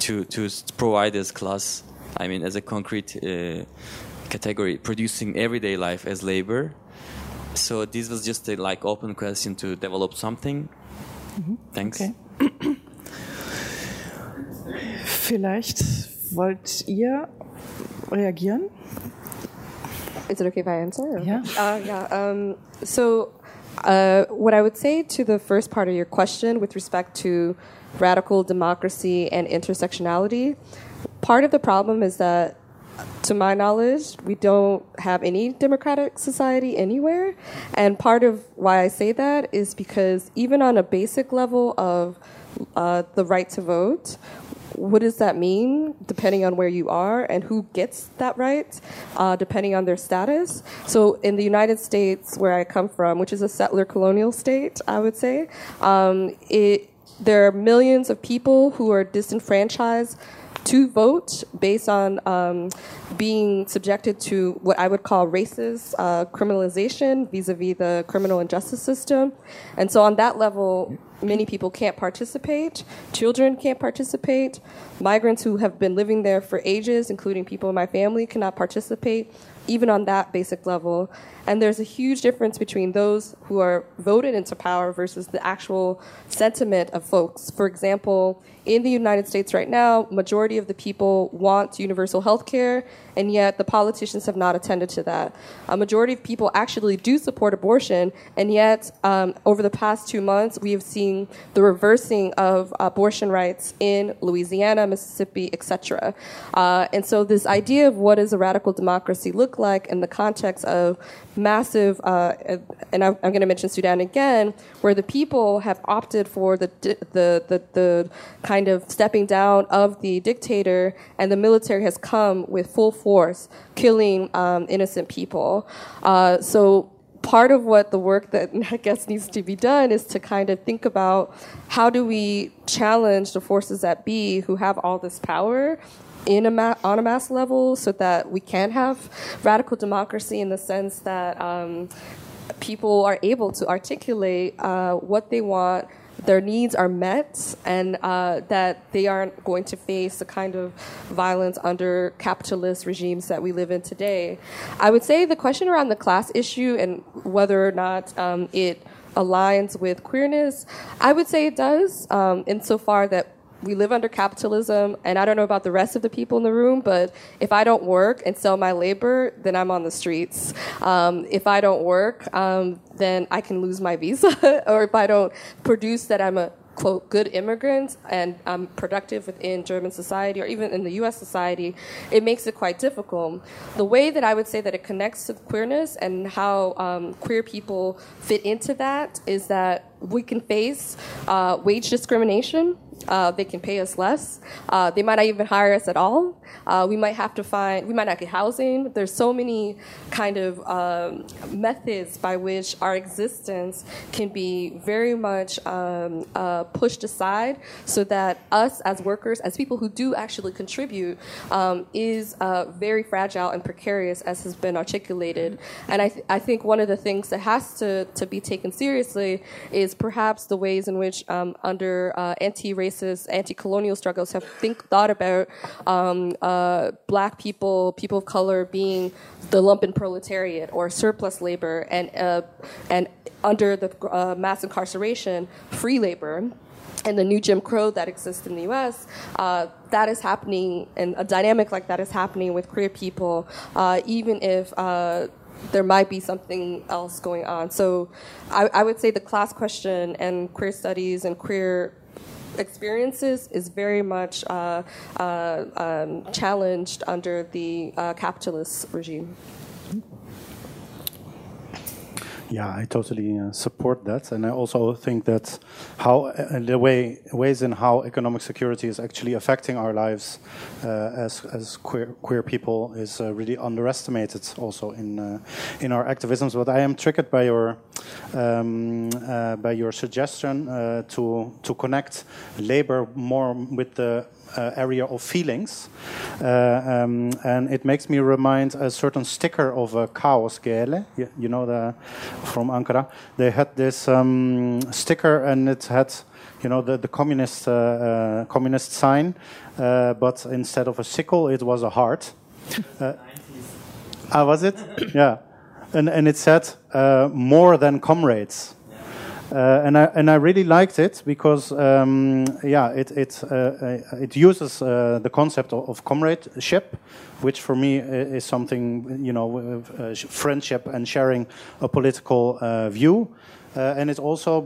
to to provide as class? I mean, as a concrete category, producing everyday life as labor. So this was just a like open question to develop something. Mhm. Thanks. Okay. Vielleicht wollt ihr reagieren? Is it okay if I answer? Yeah. Uh, yeah. Um, so, uh, what I would say to the first part of your question with respect to radical democracy and intersectionality, part of the problem is that to my knowledge, we don't have any democratic society anywhere. And part of why I say that is because even on a basic level of uh, the right to vote, what does that mean depending on where you are and who gets that right uh, depending on their status so in the united states where i come from which is a settler colonial state i would say um, it, there are millions of people who are disenfranchised to vote based on um, being subjected to what I would call racist uh, criminalization vis a vis the criminal injustice system. And so, on that level, many people can't participate. Children can't participate. Migrants who have been living there for ages, including people in my family, cannot participate, even on that basic level. And there's a huge difference between those who are voted into power versus the actual sentiment of folks. For example, in the United States right now, majority of the people want universal health care, and yet the politicians have not attended to that. A majority of people actually do support abortion, and yet um, over the past two months, we have seen the reversing of abortion rights in Louisiana, Mississippi, etc. Uh, and so, this idea of what does a radical democracy look like in the context of massive, uh, and I'm, I'm going to mention Sudan again, where the people have opted for the, the, the, the kind of stepping down of the dictator, and the military has come with full force, killing um, innocent people. Uh, so part of what the work that I guess needs to be done is to kind of think about how do we challenge the forces that be who have all this power in a ma- on a mass level so that we can have radical democracy in the sense that um, people are able to articulate uh, what they want their needs are met and uh, that they aren't going to face the kind of violence under capitalist regimes that we live in today. I would say the question around the class issue and whether or not um, it aligns with queerness, I would say it does, um, insofar that we live under capitalism, and I don't know about the rest of the people in the room, but if I don't work and sell my labor, then I'm on the streets. Um, if I don't work, um, then I can lose my visa, or if I don't produce that I'm a quote good immigrant and I'm productive within German society or even in the U.S. society, it makes it quite difficult. The way that I would say that it connects to queerness and how um, queer people fit into that is that we can face uh, wage discrimination uh, they can pay us less. Uh, they might not even hire us at all. Uh, we might have to find, we might not get housing. There's so many kind of um, methods by which our existence can be very much um, uh, pushed aside so that us as workers, as people who do actually contribute, um, is uh, very fragile and precarious as has been articulated. And I, th- I think one of the things that has to, to be taken seriously is perhaps the ways in which um, under uh, anti-racism racist, anti-colonial struggles have think thought about um, uh, black people, people of color being the lumpen proletariat or surplus labor, and uh, and under the uh, mass incarceration, free labor and the new Jim Crow that exists in the U.S., uh, that is happening, and a dynamic like that is happening with queer people, uh, even if uh, there might be something else going on. So, I, I, would say the class question and queer studies and queer experiences is very much uh, uh, um, challenged under the uh, capitalist regime. Yeah, I totally uh, support that, and I also think that how uh, the way ways in how economic security is actually affecting our lives uh, as as queer queer people is uh, really underestimated also in uh, in our activisms. But I am triggered by your um, uh, by your suggestion to to connect labor more with the uh, area of feelings. Uh, um, and it makes me remind a certain sticker of a Kaos GL, you, you, know, the, from Ankara. They had this um, sticker and it had you know the, the communist uh, uh, communist sign, uh, but instead of a sickle, it was a heart. Uh, ah, was it? yeah, and and it said more than comrades. Uh, and I and I really liked it because um, yeah it it uh, uh it uses uh, the concept of, of, comradeship, which for me is something you know uh, friendship and sharing a political uh, view. and it also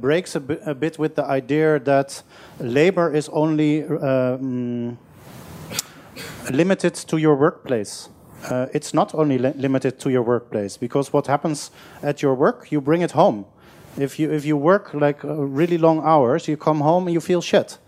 breaks a, a, bit with the idea that labor is only um, limited to your workplace. it's not only li limited to your workplace because what happens at your work, you bring it home if you if you work like uh, really long hours, you come home and you feel shit.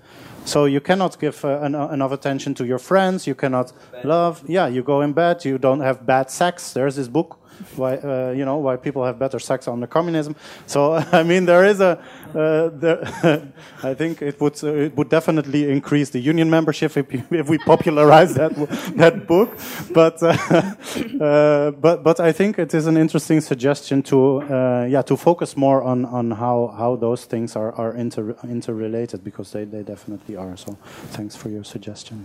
So you cannot give uh, en enough attention to your friends. You cannot love. Yeah, you go in bed. You don't have bad sex. There's this book why uh, you know why people have better sex under communism. So I mean, there is a. Uh, there, I think it would uh, it would definitely increase the union membership if, if we popularize that that book. But uh, but but I think it is an interesting suggestion to uh, yeah to focus more on on how how those things are are inter interrelated because they they definitely are. So thanks for your suggestion.